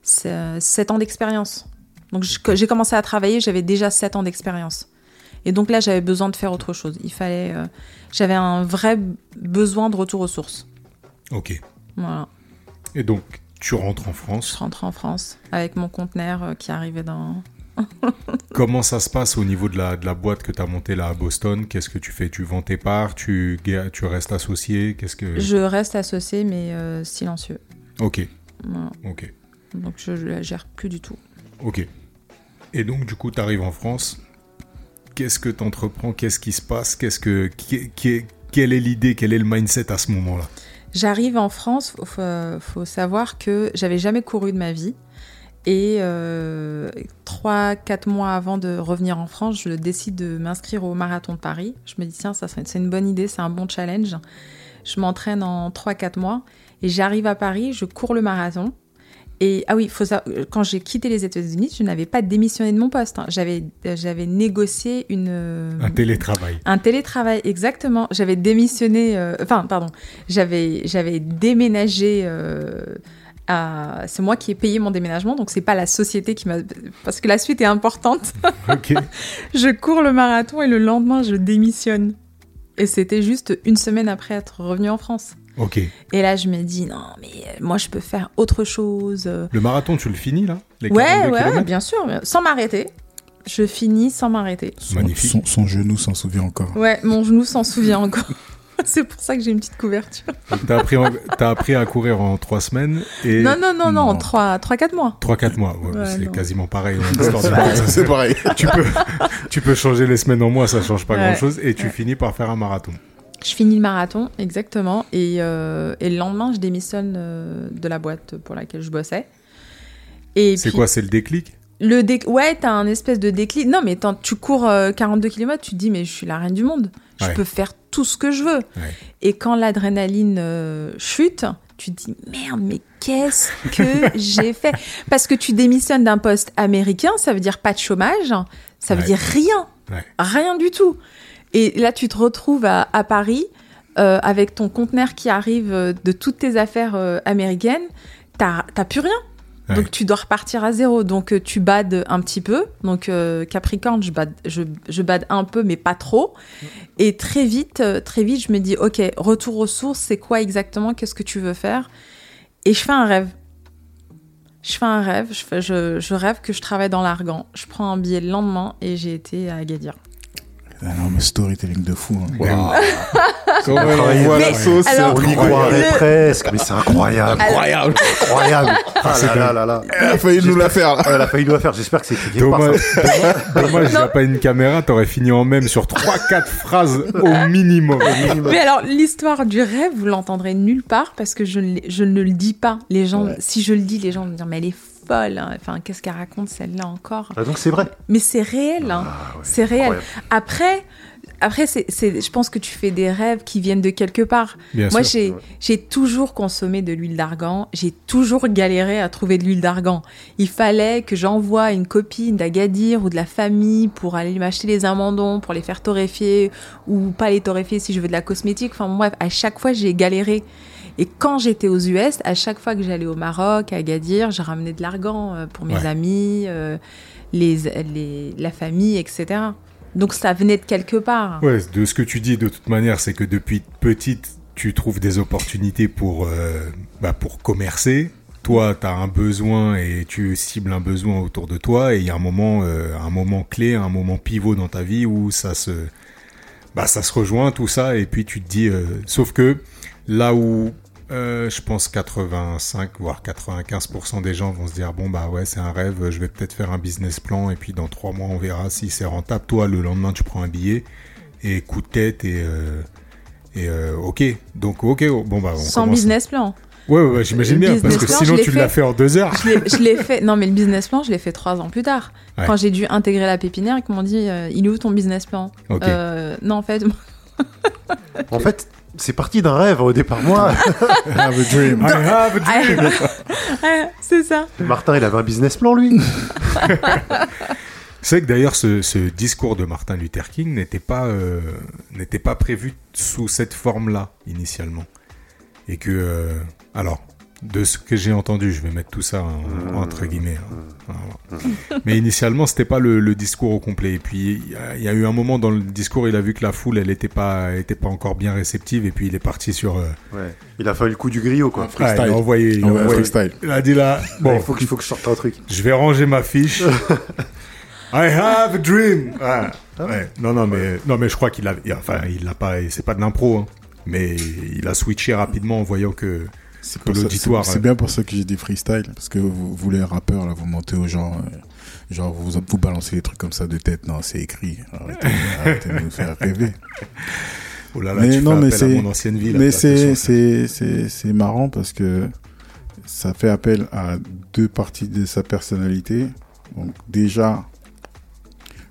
Speaker 4: se- sept ans d'expérience. Donc j'ai commencé à travailler, j'avais déjà sept ans d'expérience. Et donc là, j'avais besoin de faire autre chose. Il fallait, j'avais un vrai besoin de retour aux sources.
Speaker 1: Ok.
Speaker 4: Voilà.
Speaker 1: Et donc tu rentres en
Speaker 4: Je
Speaker 1: France.
Speaker 4: rentre en France avec mon conteneur euh, qui arrivait dans.
Speaker 1: Comment ça se passe au niveau de la, de la boîte que tu as montée là à Boston? Qu'est-ce que tu fais? Tu vends tes parts? Tu, tu restes associé? Qu'est-ce que
Speaker 4: Je reste associée mais euh, silencieux.
Speaker 1: Ok.
Speaker 4: Voilà.
Speaker 1: Ok.
Speaker 4: Donc je ne la gère plus du tout.
Speaker 1: Ok. Et donc, du coup, tu arrives en France. Qu'est-ce que tu entreprends Qu'est-ce qui se passe? Qu'est-ce que, qui- qui- Quelle est l'idée? Quel est le mindset à ce moment-là?
Speaker 4: J'arrive en France, faut, faut- savoir que j'avais jamais couru de ma vie. Et euh, 3-4 mois avant de revenir en France, je décide de m'inscrire au marathon de Paris. Je me dis, tiens, ça c'est une bonne idée, c'est un bon challenge. Je m'entraîne en 3-4 mois et j'arrive à Paris, je cours le marathon. Et ah oui, faut savoir, quand j'ai quitté les États-Unis, je n'avais pas démissionné de mon poste. hein. J'avais, j'avais négocié une
Speaker 1: Un télétravail.
Speaker 4: un télétravail, exactement. J'avais démissionné, euh, enfin, pardon, j'avais, j'avais déménagé. euh, à... C'est moi qui ai payé mon déménagement, donc c'est pas la société qui m'a. Parce que la suite est importante.
Speaker 1: Ok.
Speaker 4: je cours le marathon et le lendemain, je démissionne. Et c'était juste une semaine après être revenu en France.
Speaker 1: Ok.
Speaker 4: Et là, je me dis, non, mais euh, moi, je peux faire autre chose. euh.
Speaker 1: Le marathon, tu le finis là? Les
Speaker 4: Ouais,
Speaker 1: 42
Speaker 4: ouais, bien sûr, sans m'arrêter. Je finis sans m'arrêter.
Speaker 3: Son,
Speaker 1: Magnifique.
Speaker 3: son- son genou s'en souvient encore.
Speaker 4: Ouais, mon genou s'en souvient encore. c'est pour ça que j'ai une petite couverture.
Speaker 1: T'as appris, en- t'as appris à courir en 3 semaines et
Speaker 4: Non, non, non, non,
Speaker 3: Non.
Speaker 4: 3-4 mois.
Speaker 1: 3-4 mois. Ouais,
Speaker 4: Ouais,
Speaker 1: c'est quasiment pareil.
Speaker 3: C'est pareil.
Speaker 1: tu, peux, tu peux changer les semaines en mois, ça change pas
Speaker 4: Ouais.
Speaker 1: grand chose. Et tu
Speaker 4: Ouais.
Speaker 1: finis par faire un marathon.
Speaker 4: Je finis le marathon, exactement. Et, euh, et le lendemain, je démissionne euh, de la boîte pour laquelle je bossais.
Speaker 1: C'est quoi C'est le déclic?
Speaker 4: Le dé... Ouais, t'as un espèce de déclic. Non, mais tu cours euh, 42 km, tu te dis, mais je suis la reine du monde. Je
Speaker 1: Ouais.
Speaker 4: peux faire tout ce que je veux.
Speaker 1: Ouais.
Speaker 4: Et quand l'adrénaline euh, chute, tu te dis, merde, mais qu'est-ce que j'ai fait? Parce que tu démissionnes d'un poste américain, ça veut dire pas de chômage, ça veut
Speaker 1: Ouais.
Speaker 4: dire rien. Rien du tout. Et là, tu te retrouves à, à Paris euh, avec ton conteneur qui arrive euh, de toutes tes affaires euh, américaines. T'as plus rien.
Speaker 1: Ouais.
Speaker 4: Donc tu dois repartir à zéro. Donc euh, tu bades un petit peu. Donc euh, Capricorne, je bade, je, je bade un peu, mais pas trop. Et très vite, très vite, je me dis, ok, retour aux sources, c'est quoi exactement? Qu'est-ce que tu veux faire? Et je fais un rêve. Je fais un rêve. Je, fais- je, je rêve que je travaille dans l'Argan. Je prends un billet le lendemain et j'ai été à Agadir.
Speaker 3: Ah non, mais storytelling de fou. hein.
Speaker 1: Waouh.
Speaker 3: Comment
Speaker 5: on
Speaker 3: voit la sauce
Speaker 4: alors-
Speaker 5: On y croirait
Speaker 4: Le-
Speaker 5: presque, mais c'est incroyable.
Speaker 1: Incroyable.
Speaker 5: Incroyable. Ah là là là là.
Speaker 3: Elle a failli nous la faire, là.
Speaker 5: Elle a failli nous la faire. J'espère que c'est part,
Speaker 1: Dommage, dommage, il n'y a pas une caméra, t'aurais fini en même sur 3-4 phrases au minimum.
Speaker 4: Mais alors, l'histoire du rêve, vous l'entendrez nulle part parce que je, ne je ne le dis pas. Les gens,
Speaker 3: Ouais.
Speaker 4: si je le dis, les gens vont me dire, mais elle est folle. hein. Enfin, qu'est-ce qu'elle raconte celle-là encore?
Speaker 5: Ah, donc c'est vrai.
Speaker 4: Mais c'est réel. hein.
Speaker 5: Ah, ouais,
Speaker 4: c'est réel.
Speaker 5: incroyable.
Speaker 4: Après, après c'est, c'est- je pense que tu fais des rêves qui viennent de quelque part.
Speaker 1: Bien
Speaker 4: Moi,
Speaker 1: sûr.
Speaker 4: j'ai,
Speaker 5: ouais.
Speaker 4: j'ai toujours consommé de l'huile d'argan. J'ai toujours galéré à trouver de l'huile d'argan. Il fallait que j'envoie une copine d'Agadir ou de la famille pour aller m'acheter les amandons, pour les faire torréfier ou pas les torréfier si je veux de la cosmétique. Enfin, bref, à chaque fois, j'ai galéré. Et quand j'étais aux US, à chaque fois que j'allais au Maroc, à Agadir, je ramenais de l'argan euh, pour mes
Speaker 1: Ouais.
Speaker 4: amis, euh, les, les, la famille, etc. Donc ça venait de quelque part.
Speaker 1: Ouais, de ce que tu dis de toute manière, c'est que depuis petite, tu trouves des opportunités pour, euh, bah, pour commercer. Toi, tu as un besoin et tu cibles un besoin autour de toi. Et il y a un moment, euh, un moment clé, un moment pivot dans ta vie où ça se, bah, ça se rejoint, tout ça. Et puis tu te dis, euh, sauf que là où euh, je pense 85 voire 95% des gens vont se dire bon bah ouais c'est un rêve, je vais peut-être faire un business plan et puis dans trois mois on verra si c'est rentable. Toi le lendemain tu prends un billet et coup de tête et euh, et euh, ok donc ok bon bah on
Speaker 4: Sans
Speaker 1: commence.
Speaker 4: business plan.
Speaker 1: Ouais ouais, ouais, j'imagine bien parce que
Speaker 4: plan,
Speaker 1: sinon tu l'as fait en deux heures.
Speaker 4: Je l'ai- fait. Non, mais le business plan, je l'ai fait trois ans plus tard.
Speaker 1: Ouais.
Speaker 4: Quand j'ai dû intégrer la pépinière, ils m'ont dit euh, Il est où ton business plan? Euh, Non, en fait,
Speaker 5: En fait, c'est parti d'un rêve au départ. Moi,
Speaker 3: Have a dream.
Speaker 1: I have a dream.
Speaker 4: C'est ça.
Speaker 5: Martin, il avait un business plan, lui.
Speaker 1: C'est que d'ailleurs ce, ce discours de Martin Luther King n'était pas euh, n'était pas prévu sous cette forme-là initialement et que euh, alors de ce que j'ai entendu, je vais mettre tout ça en- entre guillemets. hein. Voilà. Mais initialement, c'était pas le, le discours au complet. Et puis il y, a- il y a eu un moment dans le discours, il a vu que la foule, elle était pas, était pas encore bien réceptive, et puis il est parti sur. euh,
Speaker 5: Ouais. Il a fallu le coup du griot, quoi.
Speaker 3: freestyle.
Speaker 1: ah, il a envoyé, il a
Speaker 3: Ouais,
Speaker 1: envoyé-
Speaker 3: freestyle.
Speaker 1: il a dit là,
Speaker 5: Bon, il faut que, il faut que je sorte un truc.
Speaker 1: je vais ranger ma fiche. I have a dream. Ah, ouais. Non, non, mais non, mais je crois qu'il a, enfin, il l'a pas, c'est pas de l'impro, hein. mais il a switché rapidement en voyant que
Speaker 3: C'est
Speaker 1: que l'auditoire,
Speaker 3: c'est-
Speaker 1: euh,
Speaker 3: C'est bien pour ça que j'ai dit freestyle, parce que vous, vous les rappeurs, là, vous montez aux gens, euh, genre vous, vous balancez des trucs comme ça de tête. Non, c'est écrit. Arrêtez, arrêtez de nous faire rêver.
Speaker 1: oh là là,
Speaker 3: Mais
Speaker 1: tu
Speaker 3: non,
Speaker 1: fais
Speaker 3: mais c'est-
Speaker 1: mon ancienne vie. là,
Speaker 3: Mais c'est
Speaker 1: l'impression
Speaker 3: c'est c'est c'est marrant parce que ça fait appel à deux parties de sa personnalité. Donc déjà,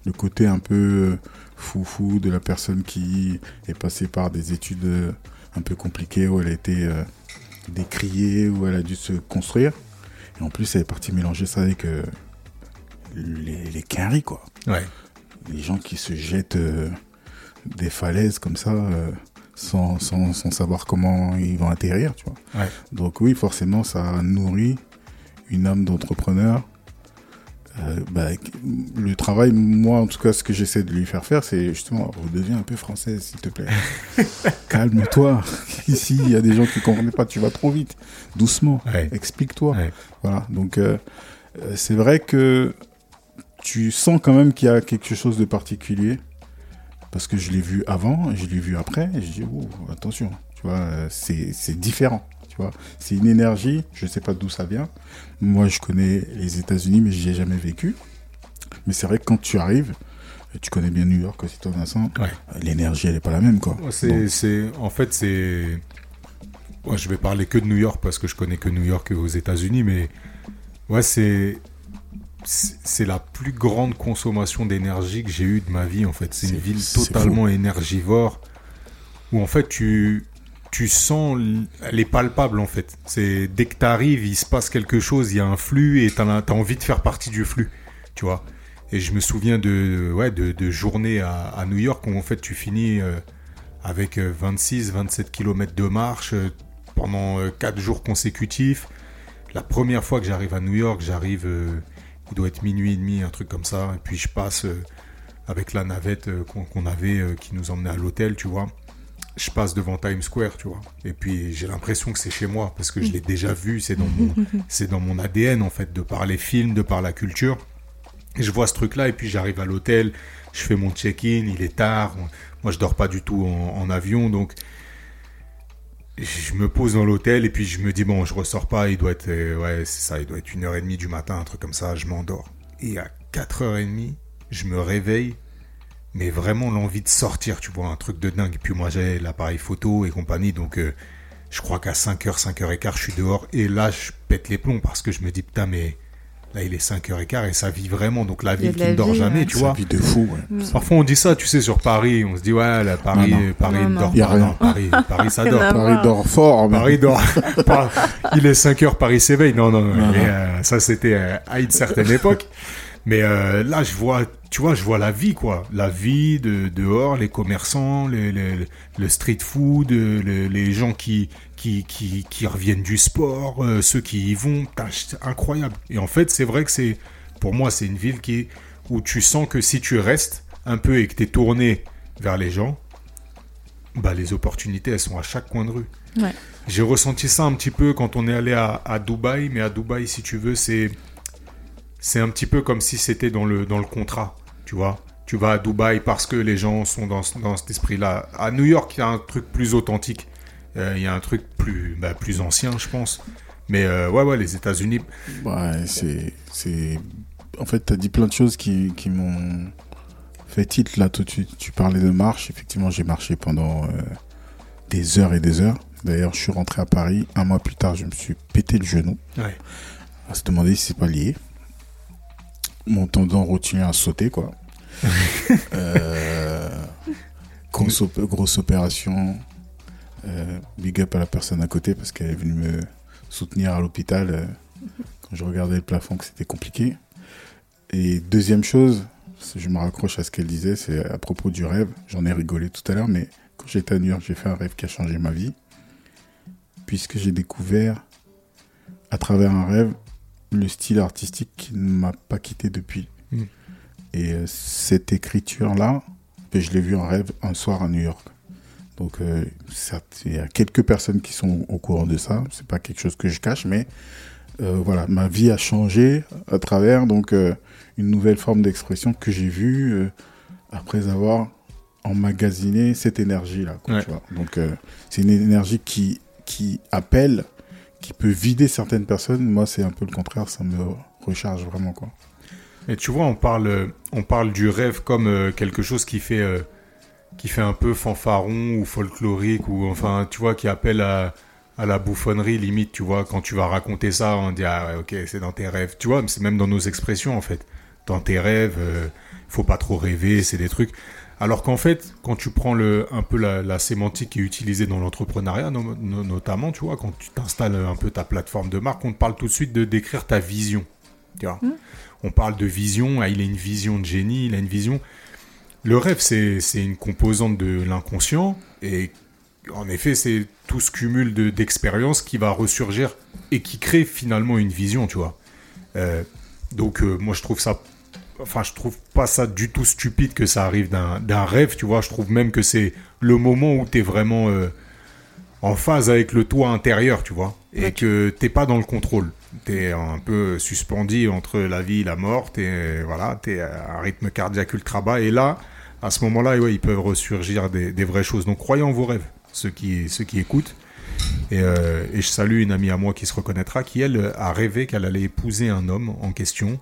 Speaker 3: le côté un peu foufou de la personne qui est passée par des études un peu compliquées où elle a été euh, décriée, où elle a dû se construire. Et en plus, elle est partie mélanger ça avec euh, les, les quinries, quoi.
Speaker 1: Ouais.
Speaker 3: Les gens qui se jettent euh, des falaises comme ça sans, sans, sans, savoir comment ils vont atterrir, tu vois.
Speaker 1: Ouais.
Speaker 3: Donc oui, forcément, ça nourrit une âme d'entrepreneur. Euh, bah, le travail, moi en tout cas, ce que j'essaie de lui faire faire, c'est justement redeviens un peu française, s'il te plaît. Calme-toi. Ici, il y a des gens qui comprennent pas. Tu vas trop vite. Doucement.
Speaker 1: Ouais.
Speaker 3: Explique-toi.
Speaker 1: Ouais.
Speaker 3: Voilà. Donc euh, euh, c'est vrai que tu sens quand même qu'il y a quelque chose de particulier parce que je l'ai vu avant, je l'ai vu après, et je dis oh, attention, tu vois, c'est différent, tu vois, c'est une énergie, je sais pas d'où ça vient. Moi, je connais les États-Unis, mais j'y ai jamais vécu. Mais c'est vrai que quand tu arrives, tu connais bien New York aussi, toi, Vincent.
Speaker 1: Ouais.
Speaker 3: L'énergie, elle est pas la même, quoi.
Speaker 1: C'est, c'est, en fait, c'est. Ouais, je vais parler que de New York parce que je connais que New York aux États-Unis, mais ouais, c'est. C'est la plus grande consommation d'énergie que j'ai eue de ma vie, en fait. C'est une ville totalement énergivore où, en fait, tu, tu sens. Elle est palpable, en fait. C'est dès que tu arrives, il se passe quelque chose, il y a un flux et tu as, envie de faire partie du flux, tu vois. Et je me souviens de, ouais, journées à, New York où, en fait, tu finis. euh, avec 26-27 km de marche euh, pendant 4 jours consécutifs. La première fois que j'arrive à New York, j'arrive, euh, il doit être minuit et demi, un truc comme ça, et puis je passe euh, avec la navette euh, qu'on avait euh, qui nous emmenait à l'hôtel, tu vois. Je passe devant Times Square, tu vois. Et puis j'ai l'impression que c'est chez moi parce que je l'ai déjà vu, c'est dans mon, c'est dans mon ADN en fait, de par les films, de par la culture. Et je vois ce truc-là, et puis j'arrive à l'hôtel, je fais mon check-in, il est tard. Moi, je dors pas du tout en, en avion, donc je me pose dans l'hôtel, et puis je me dis, bon, je ressors pas, il doit être, euh, ouais, c'est ça, il doit être une heure et demie du matin, un truc comme ça, je m'endors. Et à 4h30, je me réveille, mais vraiment l'envie de sortir, tu vois, un truc de dingue. Et puis moi, j'ai l'appareil photo et compagnie, donc euh, je crois qu'à 5h, 5h15, je suis dehors, et là, je pète les plombs, parce que je me dis, putain, mais là, il est 5h15, et ça vit vraiment, donc la ville qui
Speaker 4: la
Speaker 1: ne dort
Speaker 4: vie,
Speaker 1: jamais,
Speaker 4: ouais.
Speaker 1: tu
Speaker 3: c'est
Speaker 1: vois.
Speaker 3: une vie de fou, ouais.
Speaker 1: Parfois on dit ça, tu sais, sur Paris, on se dit ouais, là, Paris,
Speaker 3: Non, non.
Speaker 1: Paris
Speaker 4: Non,
Speaker 1: ne dort
Speaker 3: Y a
Speaker 1: pas.
Speaker 3: rien.
Speaker 1: Non, Paris, Paris, ça dort.
Speaker 4: à
Speaker 3: Paris dort fort, mais
Speaker 1: Paris dort. Pas- Il est 5 heures, Paris s'éveille. Non, non, non.
Speaker 3: Non,
Speaker 1: mais,
Speaker 3: non.
Speaker 1: euh, ça, c'était euh, à une certaine époque. Mais euh, là, je vois, tu vois, je vois la vie, quoi. La vie de dehors, les commerçants, les, les- le street food, les, les gens qui, qui, qui, qui reviennent du sport, euh, ceux qui y vont. C'est incroyable. Et en fait, c'est vrai que c'est, pour moi, c'est une ville qui où tu sens que si tu restes un peu et que tu es tourné vers les gens, bah, les opportunités, elles sont à chaque coin de rue.
Speaker 4: Ouais.
Speaker 1: J'ai ressenti ça un petit peu quand on est allé à, à Dubaï, mais à Dubaï, si tu veux, c'est c'est un petit peu comme si c'était dans le dans le contrat, tu vois. Tu vas à Dubaï parce que les gens sont dans, dans cet esprit-là. À New York, il y a un truc plus authentique. Euh, Il y a un truc plus bah, plus ancien, je pense. Mais euh, ouais, ouais, les États-Unis.
Speaker 3: Ouais, c'est, en fait, t'as dit plein de choses qui, qui m'ont fait titre là tout de suite. Tu parlais de marche. Effectivement, j'ai marché pendant euh, des heures et des heures. D'ailleurs, je suis rentré à Paris. Un mois plus tard, je me suis pété le genou.
Speaker 1: Ouais.
Speaker 3: À se demander si c'est pas lié. Mon tendon rotulien a sauté, quoi. euh, grosse, op- grosse opération. Euh, big up à la personne à côté parce qu'elle est venue me soutenir à l'hôpital euh, quand je regardais le plafond que c'était compliqué. Et deuxième chose, je me raccroche à ce qu'elle disait, c'est à propos du rêve. J'en ai rigolé tout à l'heure, mais quand j'étais à New York, j'ai fait un rêve qui a changé ma vie. Puisque j'ai découvert, à travers un rêve, le style artistique qui ne m'a pas quitté depuis.
Speaker 1: Mm.
Speaker 3: Et euh, cette écriture-là, ben, je l'ai vue en rêve un soir à New York. Donc, euh, certes, il y a quelques personnes qui sont au courant de ça. C'est pas quelque chose que je cache, mais euh, voilà, ma vie a changé à travers donc euh, une nouvelle forme d'expression que j'ai vue après avoir emmagasiné cette énergie-là. quoi,
Speaker 1: Ouais.
Speaker 3: tu vois. Donc, euh, c'est une énergie qui qui appelle, qui peut vider certaines personnes. Moi, c'est un peu le contraire. Ça me recharge vraiment, quoi.
Speaker 1: Et tu vois, on parle, euh, on parle du rêve comme euh, quelque chose qui fait, euh, qui fait un peu fanfaron ou folklorique ou enfin, tu vois, qui appelle à, à la bouffonnerie limite, tu vois, quand tu vas raconter ça, on dit ah ok, c'est dans tes rêves, tu vois, c'est même dans nos expressions en fait. Dans tes rêves, euh, faut pas trop rêver, c'est des trucs. Alors qu'en fait, quand tu prends le, un peu la, la sémantique qui est utilisée dans l'entrepreneuriat, no- no- notamment, tu vois, quand tu t'installes un peu ta plateforme de marque, on te parle tout de suite de décrire ta vision. Tu vois. On parle de vision, ah, il a une vision de génie, il a une vision. Le rêve, c'est une composante de l'inconscient et en effet, c'est tout ce cumul de- d'expériences qui va ressurgir et qui crée finalement une vision, tu vois. Euh, donc, euh, moi, je trouve ça. Enfin, je trouve pas ça du tout stupide que ça arrive d'un rêve, tu vois. Je trouve même que c'est le moment où tu es vraiment euh, en phase avec le toi intérieur, tu vois. Et que t'es pas dans le contrôle. T'es un peu suspendu entre la vie et la mort. T'es voilà, t'es à un rythme cardiaque ultra bas. Et là, à ce moment-là, ouais, ils peuvent ressurgir des, des vraies choses. Donc, croyez en vos rêves, ceux qui, ceux qui écoutent. Et, euh, et je salue une amie à moi qui se reconnaîtra, qui elle a rêvé qu'elle allait épouser un homme en question.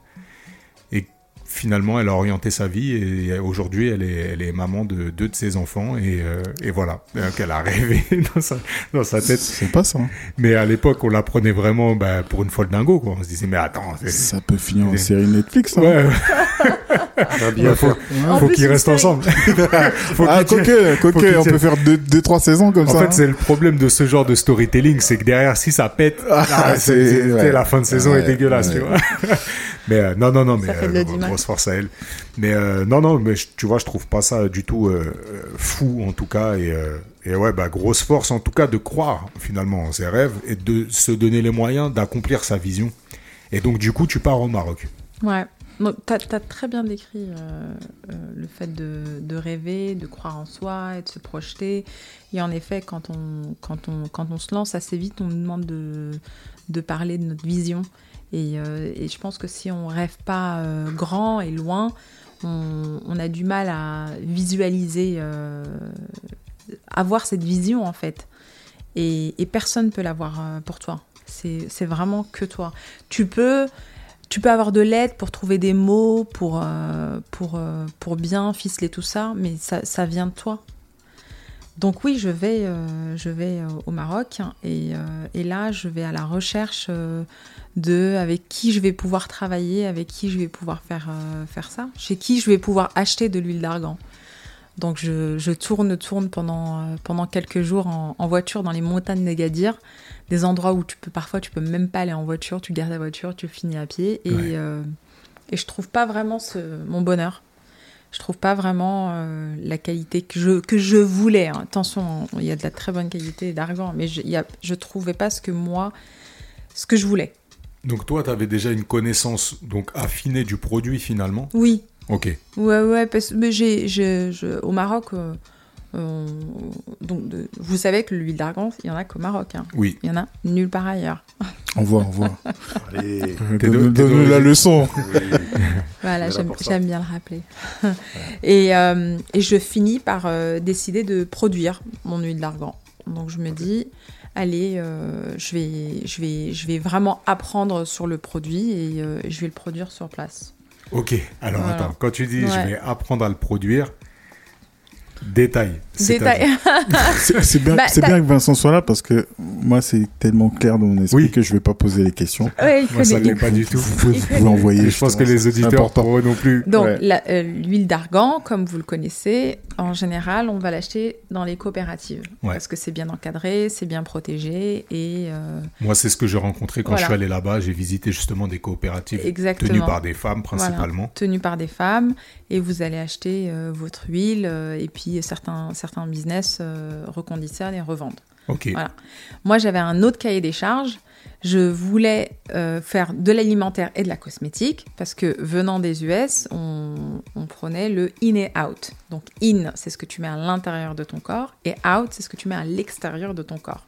Speaker 1: Finalement, elle a orienté sa vie et aujourd'hui, elle est, elle est maman de deux de ses enfants. Et, euh, et voilà, Donc, elle a rêvé dans sa, dans sa tête.
Speaker 3: C'est pas ça. hein.
Speaker 1: Mais à l'époque, on la prenait vraiment bah, pour une folle dingo. Quoi. On se disait, mais attends,
Speaker 3: Ça peut finir en série Netflix. hein.
Speaker 1: ouais,
Speaker 5: bien
Speaker 1: faut,
Speaker 4: En
Speaker 1: faut
Speaker 4: plus,
Speaker 1: qu'ils restent ensemble. faut
Speaker 3: Ah,
Speaker 1: tiennent-
Speaker 3: quoique,
Speaker 1: faut
Speaker 3: on peut faire deux, deux, trois saisons comme
Speaker 1: En
Speaker 3: ça.
Speaker 1: fait,
Speaker 3: hein.
Speaker 1: c'est le problème de ce genre de storytelling, c'est que derrière, si ça pète,
Speaker 3: Ah,
Speaker 1: ah,
Speaker 3: ouais.
Speaker 1: la fin de saison
Speaker 3: Ouais,
Speaker 1: est dégueulasse,
Speaker 3: ouais.
Speaker 1: tu vois. mais euh, non, non, non, mais euh, grosse force à elle. Mais euh, non, non, mais je- tu vois, je trouve pas ça du tout fou en tout cas, et, euh, et ouais, bah grosse force en tout cas de croire finalement en ses rêves et de se donner les moyens d'accomplir sa vision. Et donc du coup, tu pars au Maroc.
Speaker 4: Ouais. Tu as, très bien décrit euh, euh, le fait de, rêver, de croire en soi et de se projeter. Et en effet, quand on, quand on, quand on se lance assez vite, on nous demande de, de parler de notre vision. Et, euh, je pense que si on rêve pas grand et loin, on, a du mal à visualiser, avoir cette vision en fait. Et, et personne ne peut l'avoir pour toi. C'est vraiment que toi. Tu peux, tu peux avoir de l'aide pour trouver des mots, pour, euh, pour, euh, pour bien ficeler tout ça, mais ça, vient de toi. Donc oui, je vais, euh, je vais au Maroc et, euh, et là, je vais à la recherche de avec qui je vais pouvoir travailler, avec qui je vais pouvoir faire, faire ça, chez qui je vais pouvoir acheter de l'huile d'argan. Donc je, je tourne, tourne pendant, euh, pendant quelques jours en, en voiture dans les montagnes d'Agadir, des endroits où tu peux parfois tu peux même pas aller en voiture, tu gardes la voiture, tu finis à pied et,
Speaker 1: Ouais.
Speaker 4: euh, et je trouve pas vraiment ce, mon bonheur. Je trouve pas vraiment euh, la qualité que je, que je voulais. hein. Attention, il y a de la très bonne qualité d'argan, mais je, y a, je trouvais pas ce que moi, ce que je voulais.
Speaker 1: Donc toi, tu avais déjà une connaissance donc affinée du produit finalement?
Speaker 4: Oui,
Speaker 1: Ok.
Speaker 4: Ouais, ouais, parce que j'ai, je- au Maroc, euh, on- donc de- vous savez que l'huile d'argan, il y en a qu'au Maroc. hein.
Speaker 1: Oui.
Speaker 4: Il y en a nulle part ailleurs.
Speaker 3: On voit, on voit.
Speaker 5: Allez.
Speaker 3: Donne-nous la leçon.
Speaker 5: Oui.
Speaker 4: Voilà, j'aime, bien le rappeler. et, euh, et je finis par euh, décider de produire mon huile d'argan. Donc je me dis, allez, euh, je, vais, je, vais, je vais vraiment apprendre sur le produit et euh, je vais le produire sur place.
Speaker 1: Ok. Alors
Speaker 4: Voilà.
Speaker 1: attends, quand tu dis je vais apprendre à le produire, détail.
Speaker 4: Détail.
Speaker 3: C'est bien,
Speaker 4: Bah,
Speaker 3: bien que Vincent soit là parce que moi, c'est tellement clair dans mon esprit
Speaker 1: Oui.
Speaker 3: que je vais pas poser les questions.
Speaker 4: Ouais, il
Speaker 1: Moi, ça l'est pas du tout.
Speaker 3: Vous pouvez vous
Speaker 1: je pense que les auditeurs pour eux non plus.
Speaker 4: Donc,
Speaker 3: Ouais.
Speaker 4: euh, l'huile d'argan, comme vous le connaissez, en général, on va l'acheter dans les coopératives.
Speaker 1: Ouais.
Speaker 4: Parce que c'est bien encadré, c'est bien protégé et euh,
Speaker 1: Moi, c'est ce que j'ai rencontré quand
Speaker 4: Voilà.
Speaker 1: je suis allé là-bas. J'ai visité justement des coopératives
Speaker 4: exactement
Speaker 1: tenues par des femmes principalement.
Speaker 4: tenu par des femmes. Et vous allez acheter euh, votre huile euh, et puis certains, certains business euh, reconditionnent et revendent.
Speaker 1: Ok.
Speaker 4: Voilà. Moi, j'avais un autre cahier des charges. Je voulais euh, faire de l'alimentaire et de la cosmétique parce que venant des US, on, on prenait le in et out. Donc in, c'est ce que tu mets à l'intérieur de ton corps et out, c'est ce que tu mets à l'extérieur de ton corps.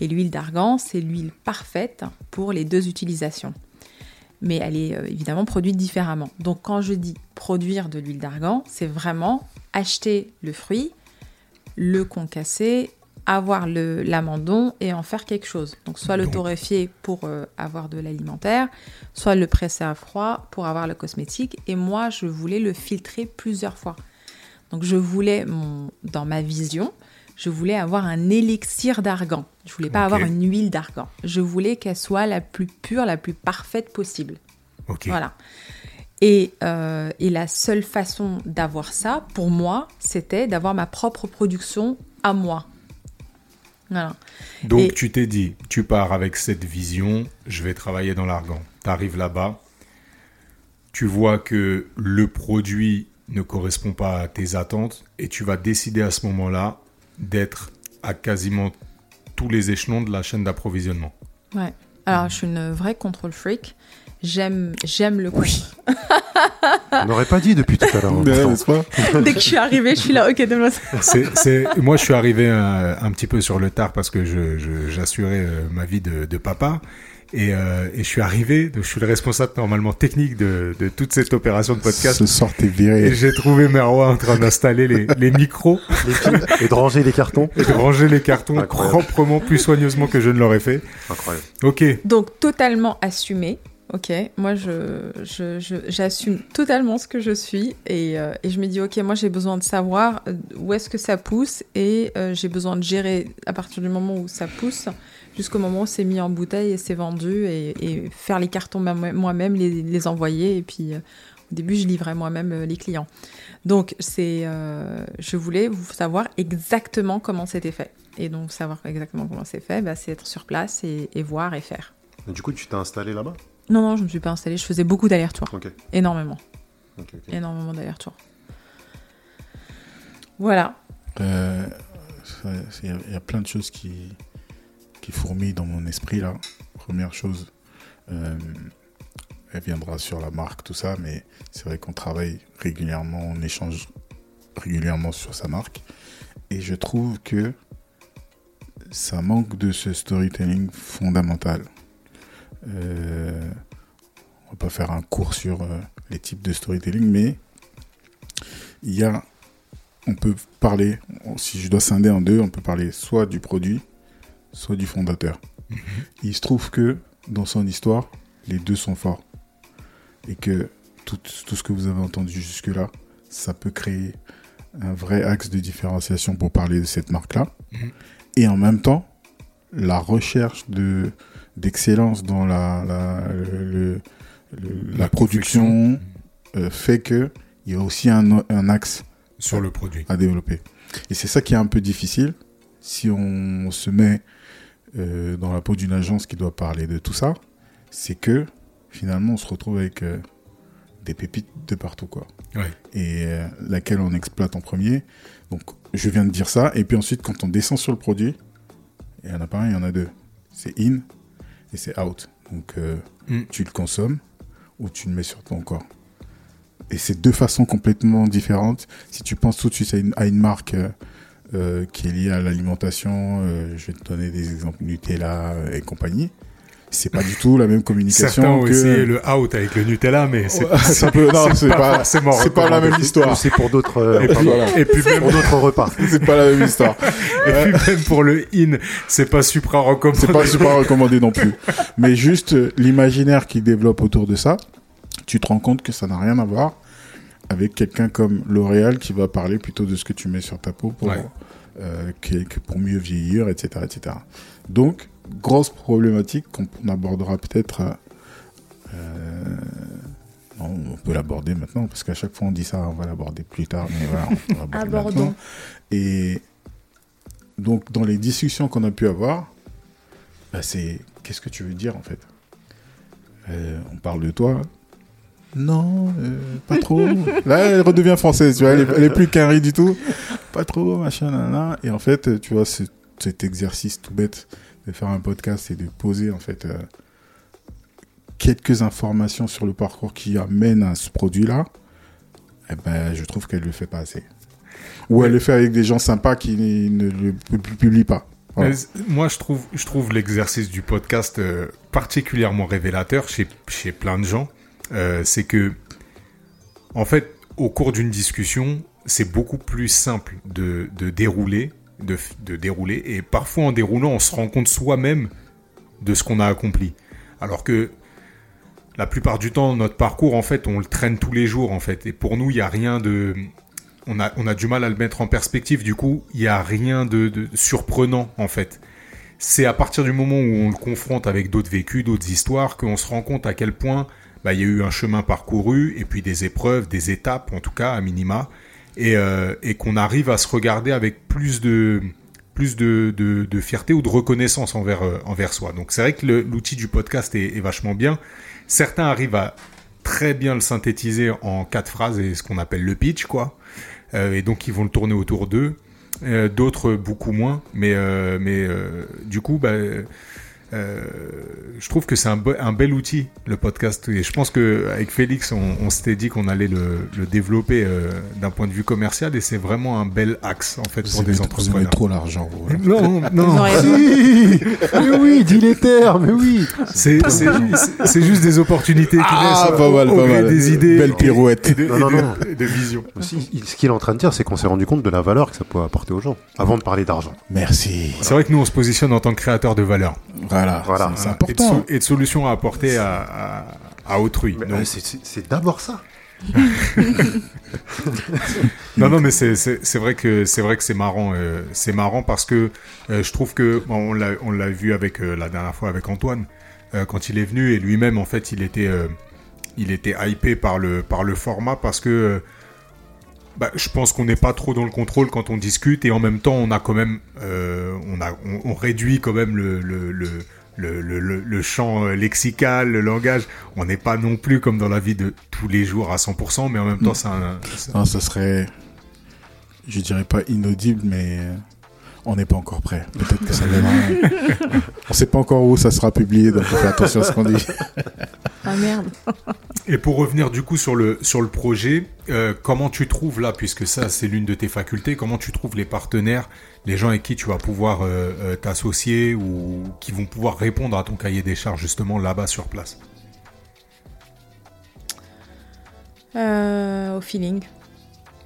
Speaker 4: Et l'huile d'argan, c'est l'huile parfaite pour les deux utilisations. Mais elle est euh, évidemment produite différemment. Donc quand je dis produire de l'huile d'argan, c'est vraiment acheter le fruit, le concasser, avoir le- l'amandon et en faire quelque chose. Donc soit le torréfier pour euh, avoir de l'alimentaire, soit le presser à froid pour avoir le cosmétique. Et moi, je voulais le filtrer plusieurs fois. Donc je voulais, mon, dans ma vision, je voulais avoir un élixir d'argan. Je voulais pas avoir une huile d'argan. Je voulais qu'elle soit la plus pure, la plus parfaite possible. Voilà. Et, euh, et la seule façon d'avoir ça, pour moi, c'était d'avoir ma propre production à moi. Voilà.
Speaker 1: Donc
Speaker 4: Et-
Speaker 1: tu t'es dit, tu pars avec cette vision, je vais travailler dans l'argan. Tu arrives là-bas, tu vois que le produit ne correspond pas à tes attentes et tu vas décider à ce moment-là d'être à quasiment tous les échelons de la chaîne d'approvisionnement.
Speaker 4: Ouais. Alors, je suis une vraie control freak. J'aime, j'aime le contrôle.
Speaker 5: On n'aurait pas dit depuis tout à l'heure. hein,
Speaker 3: n'est-ce pas
Speaker 4: Dès que je suis arrivée, je suis là, ok, donne-moi ça.
Speaker 1: C'est, c'est- moi, je suis arrivé un, un petit peu sur le tard parce que je, je- j'assurais euh, ma vie de, de papa. Et, euh, et je suis arrivé, donc je suis le responsable normalement technique de, de toute cette opération de podcast.
Speaker 3: Ce sort est
Speaker 1: Et
Speaker 3: viré.
Speaker 1: j'ai trouvé Merwa en train d'installer les, les micros
Speaker 5: et de ranger les cartons.
Speaker 1: et de ranger les cartons
Speaker 5: Incroyable.
Speaker 1: proprement, plus soigneusement que je ne l'aurais fait.
Speaker 5: Incroyable.
Speaker 1: Ok,
Speaker 4: Donc, totalement assumé. Ok, moi, j'assume totalement ce que je suis. Et, euh, et je me dis, ok, moi, j'ai besoin de savoir euh, où est-ce que ça pousse. Et euh, j'ai besoin de gérer à partir du moment où ça pousse jusqu'au moment où c'est mis en bouteille et c'est vendu. Et, faire les cartons moi- moi-même, les, envoyer. Et puis, au début, je livrais moi-même les clients. Donc, c'est, je voulais vous savoir exactement comment c'était fait. Et donc, savoir exactement comment c'est fait, bah, c'est être sur place et, et voir et faire.
Speaker 5: Du coup, tu t'es installé là-bas?
Speaker 4: Non, non, je me suis pas installée. Je faisais beaucoup d'allers-retours. Énormément. Énormément d'allers-retours. Voilà.
Speaker 3: Euh, Il y, a- il y a plein de choses qui, qui fourmillent dans mon esprit là. Première chose, euh, elle viendra sur la marque, tout ça, mais c'est vrai qu'on travaille régulièrement, on échange régulièrement sur sa marque. Et je trouve que ça manque de ce storytelling fondamental. Euh, pas faire un cours sur euh, les types de storytelling, mais il y a on peut parler, si je dois scinder en deux, on peut parler soit du produit, soit du fondateur. Il se trouve que dans son histoire, les deux sont forts. Et que tout, tout ce que vous avez entendu jusque-là, ça peut créer un vrai axe de différenciation pour parler de cette marque-là.
Speaker 1: Mhm.
Speaker 3: Et en même temps, la recherche de d'excellence dans la, la, le- le- la, production euh, fait que il y a aussi un, un axe
Speaker 1: sur le produit.
Speaker 3: à développer. Et c'est ça qui est un peu difficile si on se met euh, dans la peau d'une agence qui doit parler de tout ça, c'est que finalement on se retrouve avec euh, des pépites de partout quoi.
Speaker 1: Ouais.
Speaker 3: Et euh, laquelle on exploite en premier. Donc je viens de dire ça et puis ensuite quand on descend sur le produit, il y en a pas un, il y en a deux. C'est in et c'est out. Donc
Speaker 1: Mm.
Speaker 3: tu le consommes ou tu le mets sur ton corps. Et c'est deux façons complètement différentes. Si tu penses tout de suite à une, marque euh, euh, qui est liée à l'alimentation, euh, je vais te donner des exemples Nutella et compagnie. C'est pas du tout la même communication
Speaker 1: Certains ont
Speaker 3: que.
Speaker 1: essayé le out avec le Nutella, mais c'est
Speaker 3: non, c'est pas, c'est pas la même histoire.
Speaker 5: C'est pour d'autres euh,
Speaker 1: Et puis,
Speaker 3: Voilà.
Speaker 1: et puis même,
Speaker 5: pour d'autres repas.
Speaker 3: C'est pas la même histoire.
Speaker 1: et puis même pour le in, c'est pas supra recommandé.
Speaker 3: C'est pas super recommandé non plus. Mais juste euh, l'imaginaire qui développe autour de ça, tu te rends compte que ça n'a rien à voir avec quelqu'un comme L'Oréal qui va parler plutôt de ce que tu mets sur ta peau pour,
Speaker 1: Ouais.
Speaker 3: euh, que- que pour mieux vieillir, etc., etc. Donc, grosse problématique qu'on on abordera peut-être. euh, euh, on peut l'aborder maintenant parce qu'à chaque fois on dit ça, on va l'aborder plus tard, mais voilà, on va l'aborder. Et donc, dans les discussions qu'on a pu avoir, bah, c'est qu'est-ce que tu veux dire en fait? Euh, On parle de toi? Non, euh, pas trop. Là, elle redevient française, tu vois, elle est, elle est plus carrée du tout. Pas trop, machin, nanana. Et en fait, tu vois, cet exercice tout bête de faire un podcast et de poser en fait euh, quelques informations sur le parcours qui amène à ce produit-là, eh ben, je trouve qu'elle le fait pas assez. Ou elle le fait avec des gens sympas qui ne le pu- publient pas.
Speaker 1: Moi, je trouve, je trouve l'exercice du podcast euh, particulièrement révélateur chez, chez plein de gens. Euh, c'est que, en fait, au cours d'une discussion, c'est beaucoup plus simple de, de dérouler, de, dérouler, et parfois en déroulant, on se rend compte soi-même de ce qu'on a accompli. Alors que la plupart du temps, notre parcours, en fait, on le traîne tous les jours, en fait. Et pour nous, il n'y a rien de, on a, on a du mal à le mettre en perspective. Du coup, il n'y a rien de, de surprenant, en fait. C'est à partir du moment où on le confronte avec d'autres vécus, d'autres histoires, qu'on se rend compte à quel point bah, il y a eu un chemin parcouru, et puis des épreuves, des étapes, en tout cas, à minima, et, euh, et qu'on arrive à se regarder avec plus de, plus de, de, fierté ou de reconnaissance envers, euh, envers soi. Donc c'est vrai que l'outil du podcast est, vachement bien. Certains arrivent à très bien le synthétiser en quatre phrases et ce qu'on appelle le pitch, quoi. Euh, et donc ils vont le tourner autour d'eux. D'autres beaucoup moins, mais mais du coup, bah, euh, je trouve que c'est un, be- un bel outil le podcast et je pense que avec Félix, on, on s'était dit qu'on allait le, le développer euh, d'un point de vue commercial et c'est vraiment un bel axe en fait
Speaker 3: Vous
Speaker 1: pour
Speaker 3: avez,
Speaker 1: des
Speaker 3: vous avez
Speaker 1: entrepreneurs.
Speaker 3: trop l'argent. vous, voilà.
Speaker 1: Non,
Speaker 4: Ils
Speaker 1: non,
Speaker 4: auraient-
Speaker 2: Si Mais oui, dis les termes, mais oui
Speaker 1: c'est juste des opportunités qui
Speaker 3: Ah,
Speaker 1: naissent
Speaker 3: pas mal,
Speaker 1: au
Speaker 3: pas mal.
Speaker 1: des idées,
Speaker 3: Belle
Speaker 1: et-
Speaker 3: pirouette.
Speaker 1: et de,
Speaker 5: Non, non,
Speaker 1: de-
Speaker 5: non.
Speaker 1: et de vision.
Speaker 5: Aussi, ce qu'il est en train de dire, c'est qu'on s'est rendu compte de la valeur que ça peut apporter aux gens, avant de parler d'argent.
Speaker 3: Merci.
Speaker 1: C'est vrai que nous on se positionne en tant que créateur de valeur
Speaker 3: Voilà,
Speaker 5: Voilà.
Speaker 3: c'est- c'est
Speaker 1: et de,
Speaker 3: important.
Speaker 1: so- et de solutions à apporter à, à, à autrui.
Speaker 5: Euh, c'est- d'abord ça.
Speaker 1: Non, non, mais c'est vrai que c'est vrai que c'est marrant. euh, c'est marrant parce que euh, je trouve que bon, on l'a on l'a vu avec euh, la dernière fois avec Antoine euh, quand il est venu et lui-même en fait il était euh, il était hypé par le par le format parce que euh, bah, je pense qu'on n'est pas trop dans le contrôle quand on discute et en même temps on a quand même euh, on a on, on réduit quand même le le, le le, le, le, champ euh, lexical, le langage, on n'est pas non plus comme dans la vie de tous les jours à 100%, mais en même temps, c'est un,
Speaker 3: Non, ça serait, je dirais pas inaudible, mais euh, on n'est pas encore prêt. Peut-être que ça viendra. on sait pas encore où ça sera publié, donc on fait attention à ce qu'on dit.
Speaker 4: Ah merde.
Speaker 1: Et pour revenir du coup sur le, sur le projet, euh, comment tu trouves là, puisque ça c'est l'une de tes facultés, comment tu trouves les partenaires, les gens avec qui tu vas pouvoir euh, euh, t'associer ou qui vont pouvoir répondre à ton cahier des charges justement là-bas sur place?
Speaker 4: Euh, au feeling,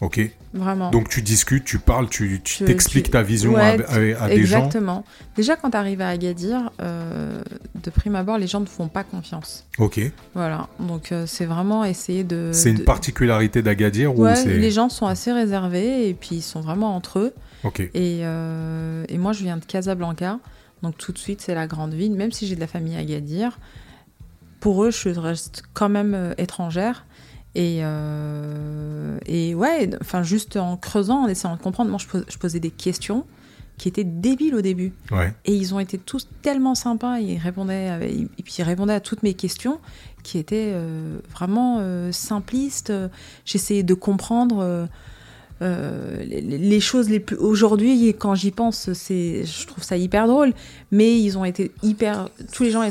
Speaker 1: Ok.
Speaker 4: vraiment.
Speaker 1: Donc tu discutes, tu parles, tu t'expliques
Speaker 4: tu-
Speaker 1: ta vision
Speaker 4: Ouais,
Speaker 1: à, à- à des gens.
Speaker 4: Exactement. Déjà, quand tu arrives à Agadir, euh, de prime abord, les gens ne font pas confiance.
Speaker 1: Ok.
Speaker 4: Voilà. Donc, euh, c'est vraiment essayer de.
Speaker 1: C'est une
Speaker 4: de-
Speaker 1: particularité d'Agadir ou c'est
Speaker 4: les gens sont assez réservés et puis ils sont vraiment entre eux.
Speaker 1: Ok.
Speaker 4: Et, euh, et moi, je viens de Casablanca, donc tout de suite, c'est la grande ville. Même si j'ai de la famille à Agadir, pour eux, je reste quand même étrangère. Et, euh, et ouais, enfin, juste en creusant, en essayant de comprendre, moi, je, pos- je posais des questions qui étaient débiles au début.
Speaker 1: Ouais.
Speaker 4: Et ils ont été tous tellement sympas, ils répondaient, avec- et puis ils répondaient à toutes mes questions qui étaient euh, vraiment euh, simplistes. J'essayais de comprendre euh, les, les choses les plus. Aujourd'hui, quand j'y pense, c'est, je trouve ça hyper drôle, mais ils ont été hyper. Tous les gens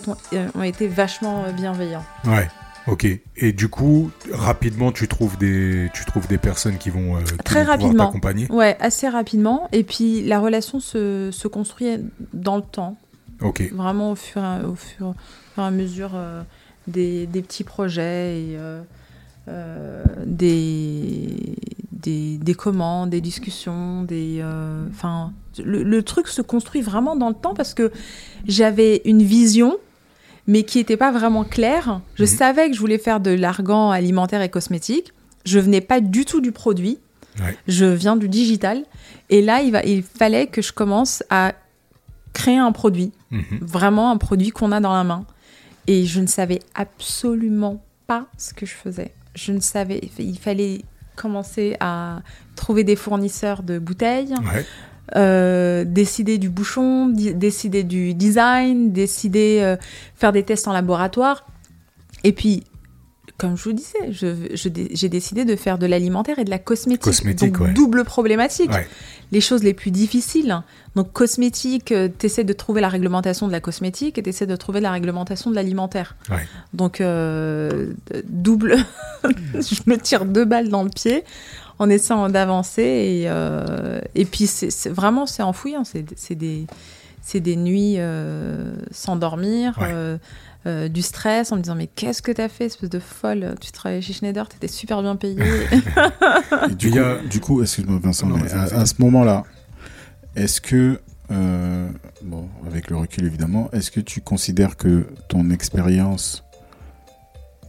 Speaker 4: ont été vachement bienveillants.
Speaker 1: Ouais. Ok. Et du coup, rapidement, tu trouves des, tu trouves des personnes qui vont, euh, qui
Speaker 4: Très
Speaker 1: vont
Speaker 4: rapidement.
Speaker 1: t'accompagner?
Speaker 4: Ouais, assez rapidement. Et puis la relation se, se construit dans le temps.
Speaker 1: Ok.
Speaker 4: vraiment au fur, et- au fur, au fur et à mesure euh, des, des petits projets et euh, euh, des, des, des commandes, des discussions, des, enfin, le, le truc se construit vraiment dans le temps parce que j'avais une vision mais qui n'était pas vraiment claire. Je
Speaker 1: Mhm.
Speaker 4: savais que je voulais faire de l'argan alimentaire et cosmétique. Je venais pas du tout du produit.
Speaker 1: Ouais.
Speaker 4: Je viens du digital. Et là, il, va, il fallait que je commence à créer un produit
Speaker 1: Mhm.
Speaker 4: vraiment un produit qu'on a dans la main. Et je ne savais absolument pas ce que je faisais. Je ne savais, il fallait commencer à trouver des fournisseurs de bouteilles,
Speaker 1: Ouais.
Speaker 4: Euh, décider du bouchon, décider du design, décider euh, faire des tests en laboratoire. Et puis, comme je vous disais, je- je dé- j'ai décidé de faire de l'alimentaire et de la cosmétique.
Speaker 1: Cosmétique,
Speaker 4: Donc,
Speaker 1: ouais.
Speaker 4: double problématique
Speaker 1: Ouais.
Speaker 4: les choses les plus difficiles. Donc cosmétique, tu essaies de trouver la réglementation de la cosmétique et tu essaies de trouver la réglementation de l'alimentaire.
Speaker 1: Ouais.
Speaker 4: Donc euh, double, je me tire deux balles dans le pied en essayant d'avancer et, euh, et puis c'est c'est- vraiment c'est enfoui, hein. c'est c'est des c'est des nuits euh, sans dormir.
Speaker 1: Ouais.
Speaker 4: euh, euh, du stress en me disant mais qu'est-ce que t'as fait espèce de folle? Tu travaillais chez Schneider t'étais super bien payée
Speaker 3: Et du, coup,
Speaker 1: a-
Speaker 3: du coup, excuse-moi Vincent,
Speaker 1: Non,
Speaker 3: mais
Speaker 1: vas-y,
Speaker 3: à, à ce moment-là, est-ce que, euh, bon, avec le recul évidemment, est-ce que tu considères que ton expérience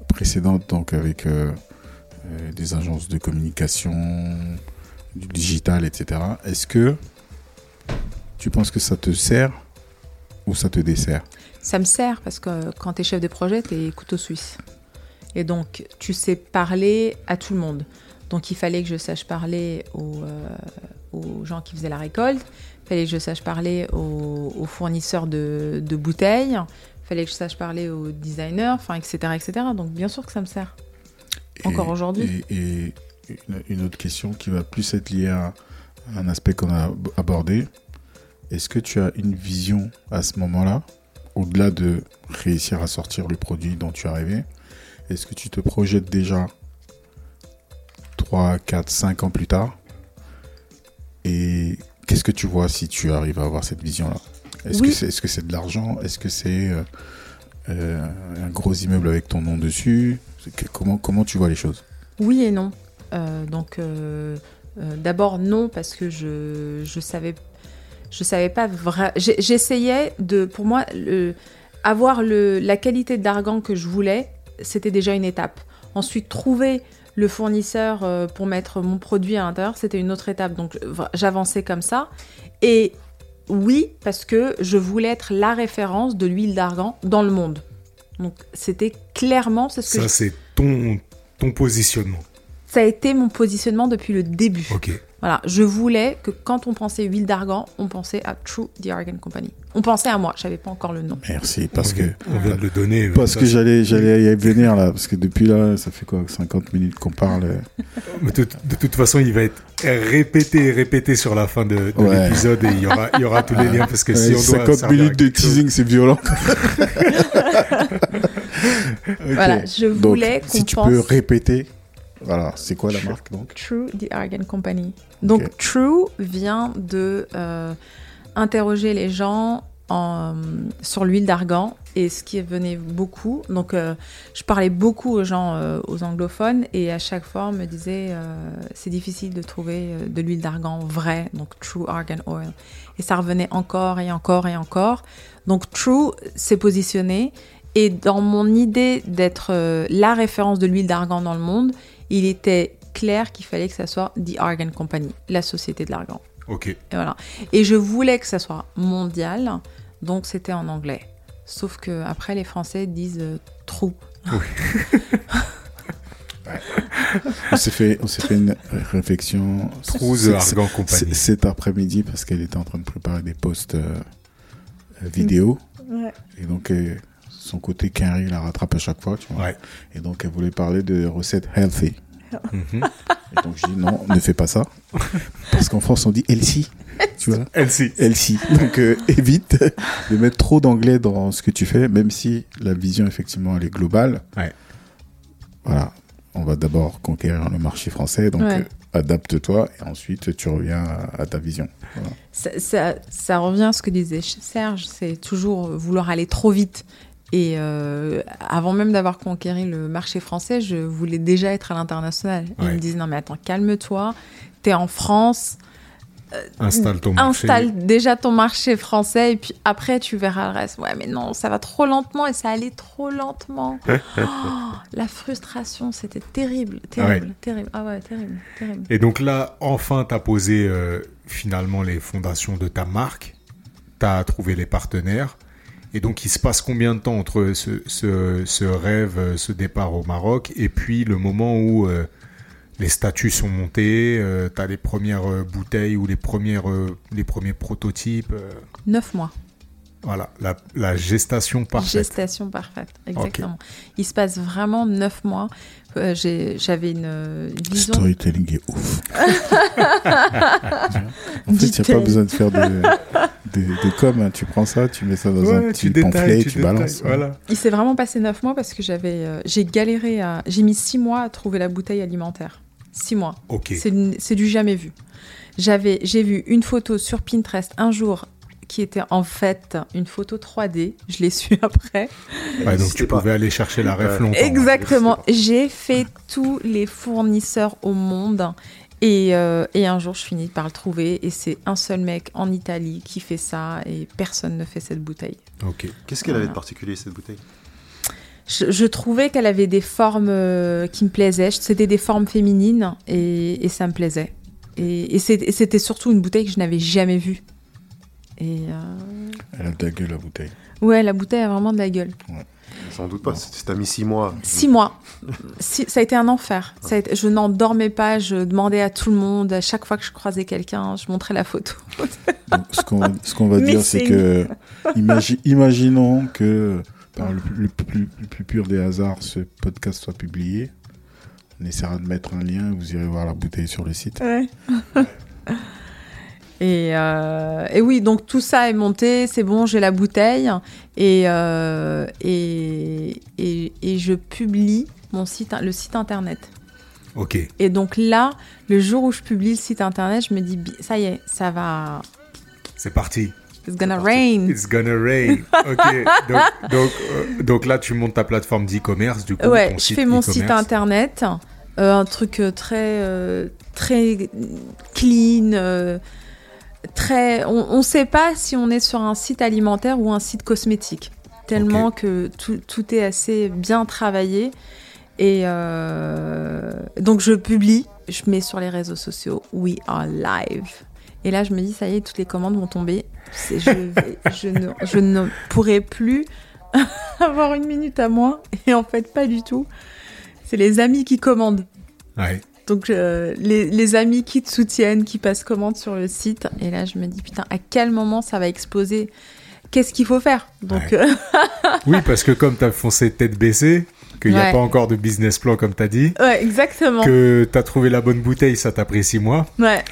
Speaker 3: précédente, donc avec euh, des agences de communication, du digital, etc. Est-ce que tu penses que ça te sert ou ça te dessert?
Speaker 4: Ça me sert parce que quand tu es chef de projet, tu es couteau suisse. Et donc, tu sais parler à tout le monde. Donc, il fallait que je sache parler aux, euh, gens qui faisaient la récolte. Il fallait que je sache parler aux, fournisseurs de, de bouteilles. Il fallait que je sache parler aux designers, enfin, etc., etc. Donc, bien sûr que ça me sert. Encore aujourd'hui.
Speaker 3: Et, et une, une autre question qui va plus être liée à un aspect qu'on a ab- abordé. Est-ce que tu as une vision à ce moment-là, au-delà de réussir à sortir le produit dont tu es arrivé Est-ce que tu te projettes déjà 3, 4, 5 ans plus tard? Et qu'est-ce que tu vois si tu arrives à avoir cette vision-là? Est-ce
Speaker 4: Oui.
Speaker 3: que c'est est -ce c'est de l'argent? Est-ce que c'est euh, euh, un gros immeuble avec ton nom dessus? Comment, comment tu vois les choses?
Speaker 4: Oui et non. Euh, donc, euh, euh, d'abord, non, parce que je, je savais. Je savais pas vraiment. J'essayais de. Pour moi, le, avoir le, la qualité d'argan que je voulais, c'était déjà une étape. Ensuite, trouver le fournisseur pour mettre mon produit à l'intérieur, c'était une autre étape. Donc, j'avançais comme ça. Et oui, parce que je voulais être la référence de l'huile d'argan dans le monde. Donc, c'était clairement ce que
Speaker 1: Ça,
Speaker 4: je-
Speaker 1: c'est ton, ton positionnement.
Speaker 4: ça a été mon positionnement depuis le début.
Speaker 1: Ok.
Speaker 4: Voilà, je voulais que quand on pensait huile d'argan, on pensait à True The Argan Company. On pensait à moi, je savais pas encore le nom.
Speaker 3: Merci, parce que
Speaker 1: on vient de le donner. euh,
Speaker 3: parce que j'allais j'allais y venir là, parce que depuis là, ça fait quoi, 50 minutes qu'on parle. euh,
Speaker 1: Mais de, de toute façon, il va être répété et répété sur la fin de, de
Speaker 3: Ouais.
Speaker 1: l'épisode et il y aura, il y aura tous les liens parce que si on doit
Speaker 3: 50
Speaker 1: servir à
Speaker 3: minutes de teasing, c'est violent.
Speaker 4: Voilà, je
Speaker 3: Donc,
Speaker 4: voulais qu'on
Speaker 3: si tu
Speaker 4: pense
Speaker 3: peux répéter, voilà, c'est quoi la marque donc?
Speaker 4: True The Argan Company. Donc. True vient de euh, interroger les gens en- sur l'huile d'argan et ce qui venait beaucoup. Donc euh, je parlais beaucoup aux gens, euh, aux anglophones et à chaque fois on me disait euh, c'est difficile de trouver de l'huile d'argan vraie, donc True Argan Oil. Et ça revenait encore et encore et encore. Donc True s'est positionné et dans mon idée d'être la référence de l'huile d'argan dans le monde, il était clair qu'il fallait que ça soit The Argan Company, la société de l'argan.
Speaker 1: Ok.
Speaker 4: Et voilà. Et je voulais que ça soit mondial, donc c'était en anglais. Sauf que après les Français disent euh, trou.
Speaker 3: On s'est fait, on s'est fait une réflexion. C-
Speaker 1: Argan
Speaker 3: c-
Speaker 1: Company.
Speaker 3: Cet après-midi parce qu'elle était en train de préparer des posts euh, vidéo et donc euh, son côté carré la rattrape à chaque fois. Tu vois.
Speaker 1: Ouais.
Speaker 3: Et donc elle voulait parler de recettes healthy.
Speaker 1: Mhm.
Speaker 3: Et donc je dis non, ne fais pas ça. Parce qu'en France, on dit healthy. Tu vois
Speaker 1: Elsie.
Speaker 3: healthy. Donc euh, évite de mettre trop d'anglais dans ce que tu fais, même si la vision, effectivement, elle est globale.
Speaker 1: Ouais.
Speaker 3: Voilà. On va d'abord conquérir le marché français, donc
Speaker 4: Ouais.
Speaker 3: euh, adapte-toi et ensuite tu reviens à, à ta vision. Voilà.
Speaker 4: Ça, ça- ça revient à ce que disait Serge, c'est toujours vouloir aller trop vite. Et euh, avant même d'avoir conquéri le marché français, je voulais déjà être à l'international. Ils me disent non mais attends, calme-toi, t'es en France,
Speaker 1: Installe ton marché.
Speaker 4: installe déjà ton marché français et puis après tu verras le reste. Ouais mais non, ça va trop lentement et ça allait trop lentement. Oh, la frustration, c'était terrible, terrible, terrible. Ah ouais, terrible, terrible.
Speaker 1: Et donc là, enfin, tu as posé euh, finalement les fondations de ta marque. Tu as trouvé les partenaires. Et donc, il se passe combien de temps entre ce, ce, ce rêve, euh, ce départ au Maroc, et puis le moment où euh, les statuts sont montés, tu as les premières euh, bouteilles ou les, premières, euh, les premiers prototypes euh,
Speaker 4: Neuf mois.
Speaker 1: Voilà, la, la gestation parfaite.
Speaker 4: Gestation parfaite, exactement. Il se passe vraiment neuf mois. Euh, J'avais une, une vision.
Speaker 3: storytelling est ouf. en fait, il n'y a pas besoin de faire de, de, de com. hein. Tu prends ça, tu mets ça dans un petit
Speaker 1: tu
Speaker 3: pamphlet
Speaker 1: tu
Speaker 3: tu
Speaker 1: détailles,
Speaker 3: balances.
Speaker 1: Voilà.
Speaker 4: Il s'est vraiment passé neuf mois parce que j'avais, euh, j'ai galéré à, j'ai mis six mois à trouver la bouteille alimentaire. Six mois.
Speaker 1: Ok.
Speaker 4: C'est une- c'est du jamais vu. J'avais, j'ai vu une photo sur Pinterest un jour qui était en fait une photo 3D. Je l'ai su après.
Speaker 1: Ouais, donc tu
Speaker 5: pas.
Speaker 1: pouvais aller chercher la ref longtemps.
Speaker 4: Exactement. J'ai fait tous les fournisseurs au monde. Et, euh, et un jour, je finis par le trouver. Et c'est un seul mec en Italie qui fait ça. Et personne ne fait cette bouteille.
Speaker 1: Ok.
Speaker 5: Qu'est-ce qu'elle avait de particulier cette bouteille?
Speaker 4: Je, je trouvais qu'elle avait des formes euh, qui me plaisaient. C'était des formes féminines. Et, et ça me plaisait. Et c'était surtout une bouteille que je n'avais jamais vue. Et euh,
Speaker 3: Elle a de la gueule, la bouteille.
Speaker 4: ouais, la bouteille a vraiment de la gueule.
Speaker 5: Sans doute pas. Si t'as mis six mois.
Speaker 4: Six mois. Si- ça a été un enfer. Ça a été- je n'en dormais pas. Je demandais à tout le monde. À chaque fois que je croisais quelqu'un, je montrais la photo.
Speaker 3: Donc, ce qu'on va, ce qu'on va dire, c'est que imagi- imaginons que par le, le plus, le plus pur des hasards, ce podcast soit publié. On essaiera de mettre un lien, vous irez voir la bouteille sur le site.
Speaker 4: Ouais. et, euh, et oui, donc tout ça est monté, c'est bon, j'ai la bouteille et, euh, et, et, et je publie mon site, le site internet.
Speaker 1: Ok.
Speaker 4: Et donc là, le jour où je publie le site internet, je me dis, ça y est, ça va,
Speaker 1: C'est parti.
Speaker 4: it's gonna rain.
Speaker 1: It's gonna rain. Ok. Donc, donc, euh, donc là, tu montes ta plateforme d'e-commerce, du coup.
Speaker 4: Ouais,
Speaker 1: ton
Speaker 4: je
Speaker 1: site
Speaker 4: fais mon site internet, un truc très très clean, très. On ne sait pas si on est sur un site alimentaire ou un site cosmétique, tellement que tout, tout est assez bien travaillé. Et euh, donc je publie, je mets sur les réseaux sociaux, we are live. Et là, je me dis, ça y est, toutes les commandes vont tomber. Je, vais- je, ne, je ne pourrai plus avoir une minute à moi. Et en fait, pas du tout. C'est les amis qui commandent.
Speaker 1: Ouais.
Speaker 4: Donc, euh, les, les amis qui te soutiennent, qui passent commande sur le site. Et là, je me dis, putain, à quel moment ça va exploser? Qu'est-ce qu'il faut faire? Donc,
Speaker 1: Ouais.
Speaker 4: euh,
Speaker 1: Oui, parce que comme tu as foncé tête baissée, qu'il n'y a pas encore de business plan, comme tu as dit,
Speaker 4: ouais, exactement.
Speaker 1: que tu as trouvé la bonne bouteille, ça t'a pris six mois.
Speaker 4: Ouais,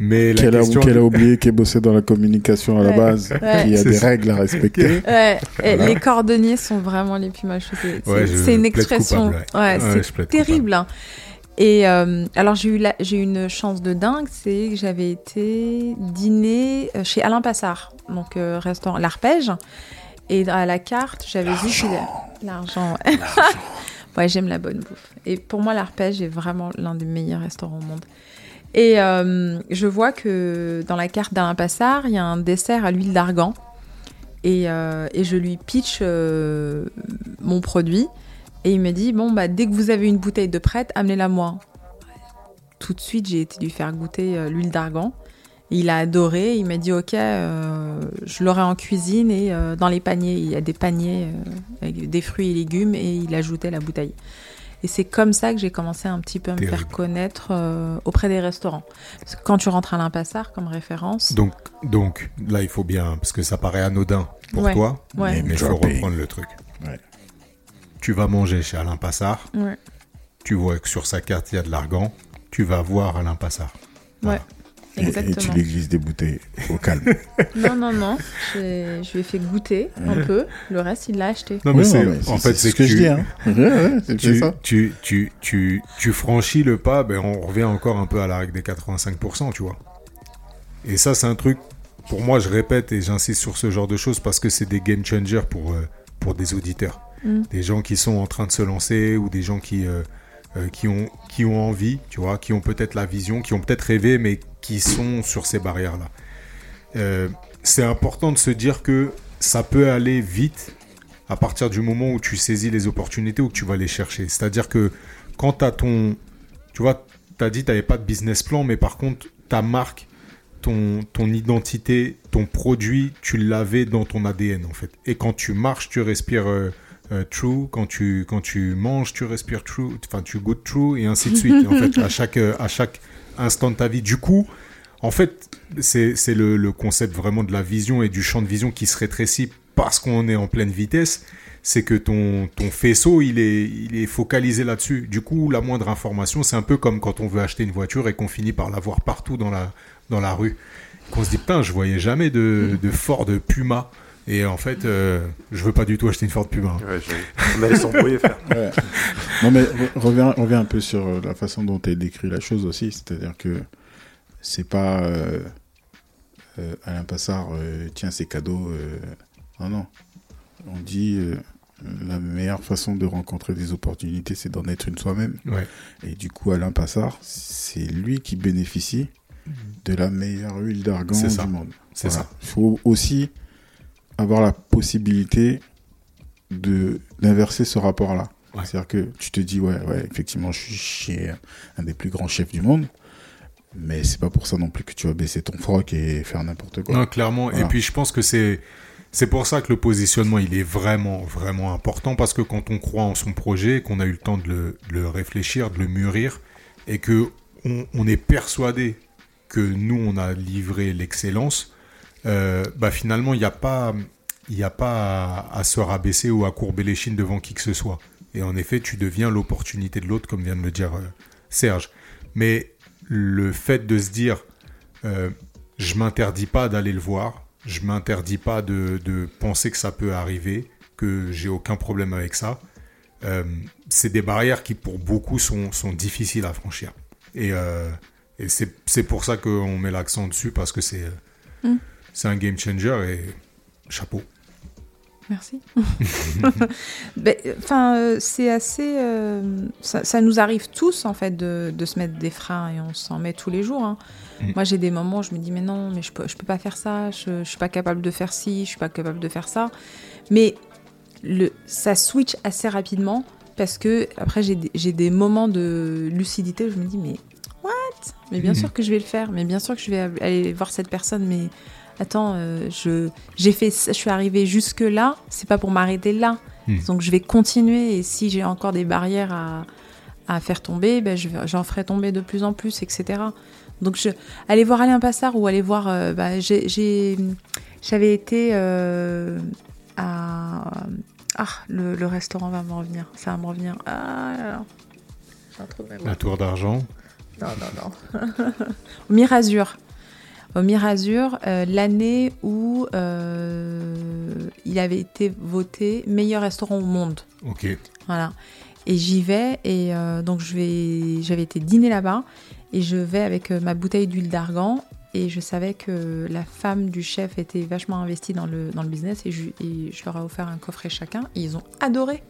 Speaker 1: Mais la
Speaker 3: Qu'elle a,
Speaker 1: question.
Speaker 3: qu'elle a oublié qu'elle bossait dans la communication à la base,
Speaker 4: Ouais.
Speaker 3: qu'il y a
Speaker 1: C'est
Speaker 3: des
Speaker 1: ça.
Speaker 3: règles à respecter.
Speaker 4: ouais. Et
Speaker 3: Voilà.
Speaker 4: les cordonniers sont vraiment les plus mal. C'est
Speaker 1: Ouais, je
Speaker 4: c'est une expression.
Speaker 1: coupable, ouais.
Speaker 4: ouais,
Speaker 1: Ouais, je
Speaker 4: c'est terrible. hein. Et euh, alors j'ai eu la- j'ai eu une chance de dingue, c'est que j'avais été dîner euh, chez Alain Passard, donc euh, restaurant l'arpège, et à la carte j'avais a- l'argent. Ouais, Ouais, j'aime la bonne bouffe. Et pour moi l'arpège est vraiment l'un des meilleurs restaurants au monde. Et euh, je vois que dans la carte d'Alain Passard, il y a un dessert à l'huile d'argan. Et, et je lui pitch mon produit. Et il me dit Bon, bah, dès que vous avez une bouteille de prête, amenez-la moi. Tout de suite, j'ai été lui faire goûter euh, l'huile d'argan. Il a adoré. Il m'a dit Ok, euh, je l'aurai en cuisine et euh, dans les paniers. Il y a des paniers euh, avec des fruits et légumes et il ajoutait la bouteille. Et c'est comme ça que j'ai commencé un petit peu à me
Speaker 1: Terrible.
Speaker 4: faire connaître euh, auprès des restaurants. Parce que quand tu rentres à l'Impassard comme référence,
Speaker 1: Donc, donc, là, il faut bien, parce que ça paraît anodin pour
Speaker 4: Ouais.
Speaker 1: toi,
Speaker 4: Ouais.
Speaker 1: mais il faut reprendre le truc. Tu vas manger chez Alain Passard,
Speaker 4: ouais,
Speaker 1: tu vois que sur sa carte, il y a de l'argan, tu vas voir Alain Passard.
Speaker 4: ouais,
Speaker 3: Et, et tu
Speaker 4: exactement.
Speaker 3: lui glisses des bouteilles au calme.
Speaker 4: Non, non, non. Je lui ai fait goûter un peu. Le reste, il l'a acheté.
Speaker 1: Non, mais c'est, en fait,
Speaker 3: c'est
Speaker 1: c'est
Speaker 3: ce que je
Speaker 1: tu-
Speaker 3: dis. Hein.
Speaker 1: Tu,
Speaker 3: ça.
Speaker 1: tu, tu, tu, tu franchis le pas, ben on revient encore un peu à la règle des 85%, tu vois. Et ça, c'est un truc, pour moi, je répète et j'insiste sur ce genre de choses parce que c'est des game changers pour, euh, pour des auditeurs.
Speaker 4: Mm.
Speaker 1: Des gens qui sont en train de se lancer ou des gens qui, euh, euh, qui, ont, qui ont envie, tu vois, qui ont peut-être la vision, qui ont peut-être rêvé, mais qui sont sur ces barrières-là. Euh, c'est important de se dire que ça peut aller vite à partir du moment où tu saisis les opportunités ou que tu vas les chercher. C'est-à-dire que quand tu as ton... Tu vois, tu as dit que tu n'avais pas de business plan, mais par contre, ta marque, ton, ton identité, ton produit, tu l'avais dans ton ADN en fait. Et quand tu marches, tu respires euh, true. Quand tu, quand tu manges, tu respires true. Enfin, tu goûtes true et ainsi de suite. en fait, à chaque, à chaque instant de ta vie. Du coup, en fait, c'est c'est le, le concept vraiment de la vision et du champ de vision qui se rétrécit parce qu'on est en pleine vitesse. C'est que ton, ton faisceau, il est, il est focalisé là-dessus. Du coup, la moindre information, c'est un peu comme quand on veut acheter une voiture et qu'on finit par la voir partout dans la, dans la rue. Qu'on se dit, putain, je voyais jamais de, de Ford Puma. Et en fait, euh, je veux pas du tout acheter une Ford Puma.
Speaker 5: Ouais, j'ai- on allait s'embrouiller, frère.
Speaker 3: Ouais. Non, mais re- reviens, reviens un peu sur euh, la façon dont tu décrit la chose aussi. C'est-à-dire que c'est pas euh, euh, Alain Passard, euh, tiens, c'est cadeau. euh, non, non. On dit euh, la meilleure façon de rencontrer des opportunités, c'est d'en être une soi-même.
Speaker 1: Ouais.
Speaker 3: Et du coup, Alain Passard, c'est lui qui bénéficie de la meilleure huile d'argan du monde.
Speaker 1: C'est
Speaker 3: Voilà.
Speaker 1: ça.
Speaker 3: Il faut aussi avoir la possibilité de d'inverser ce rapport-là.
Speaker 1: Ouais.
Speaker 3: C'est-à-dire que tu te dis, ouais, ouais, effectivement, je suis chez un des plus grands chefs du monde. Mais c'est pas pour ça non plus que tu vas baisser ton froc et faire n'importe quoi.
Speaker 1: Non, clairement. Et puis, je pense que c'est c'est pour ça que le positionnement, il est vraiment, vraiment important parce que quand on croit en son projet, qu'on a eu le temps de le, de le réfléchir, de le mûrir, et que on, on est persuadé que nous, on a livré l'excellence, euh, bah finalement, il n'y a pas, n'y a pas à, se rabaisser ou à courber les chines devant qui que ce soit. Et en effet, tu deviens l'opportunité de l'autre, comme vient de le dire euh, Serge. Mais le fait de se dire, euh, je m'interdis pas d'aller le voir, je m'interdis pas de, de penser que ça peut arriver, que j'ai aucun problème avec ça. Euh, c'est des barrières qui pour beaucoup sont, sont difficiles à franchir. Et, euh, et c'est pour ça qu'on met l'accent dessus parce que c'est
Speaker 4: Mm.
Speaker 1: C'est un game changer et chapeau.
Speaker 4: Merci. Ben, Enfin, euh, c'est assez. euh, ça, ça nous arrive tous, en fait, de, de se mettre des freins et on s'en met tous les jours. hein.
Speaker 1: Mm.
Speaker 4: Moi, j'ai des moments où je me dis, mais non, mais je peux, je peux pas faire ça, je, je suis pas capable de faire ci, je suis pas capable de faire ça. Mais le, ça switch assez rapidement parce que, après, j'ai des- moments de lucidité où je me dis, mais what? Mais bien
Speaker 1: Mhm.
Speaker 4: sûr que je vais le faire, mais bien sûr que je vais aller voir cette personne, mais attends, euh, je, j'ai fait, ça, je suis arrivée jusque là, c'est pas pour m'arrêter là.
Speaker 1: Hmm.
Speaker 4: Donc je vais continuer et si j'ai encore des barrières à, à faire tomber, ben je j'en ferai tomber de plus en plus, etc. Donc je, aller voir Alain Passard ou aller voir, euh, bah, j'ai, j'ai- j'avais été euh, à, ah le, le restaurant va me revenir, ça va me revenir. Ah là un trou de mémoire.
Speaker 1: La tour d'argent.
Speaker 4: Non, non, non. Mirazur. Au Mirazur, euh, l'année où euh, il avait été voté meilleur restaurant au monde.
Speaker 1: Ok.
Speaker 4: Voilà. Et j'y vais, et euh, donc je vais, j'avais été dîner là-bas, et je vais avec ma bouteille d'huile d'argan, et je savais que la femme du chef était vachement investie dans le, dans le business, et je, et je leur ai offert un coffret chacun, et ils ont adoré.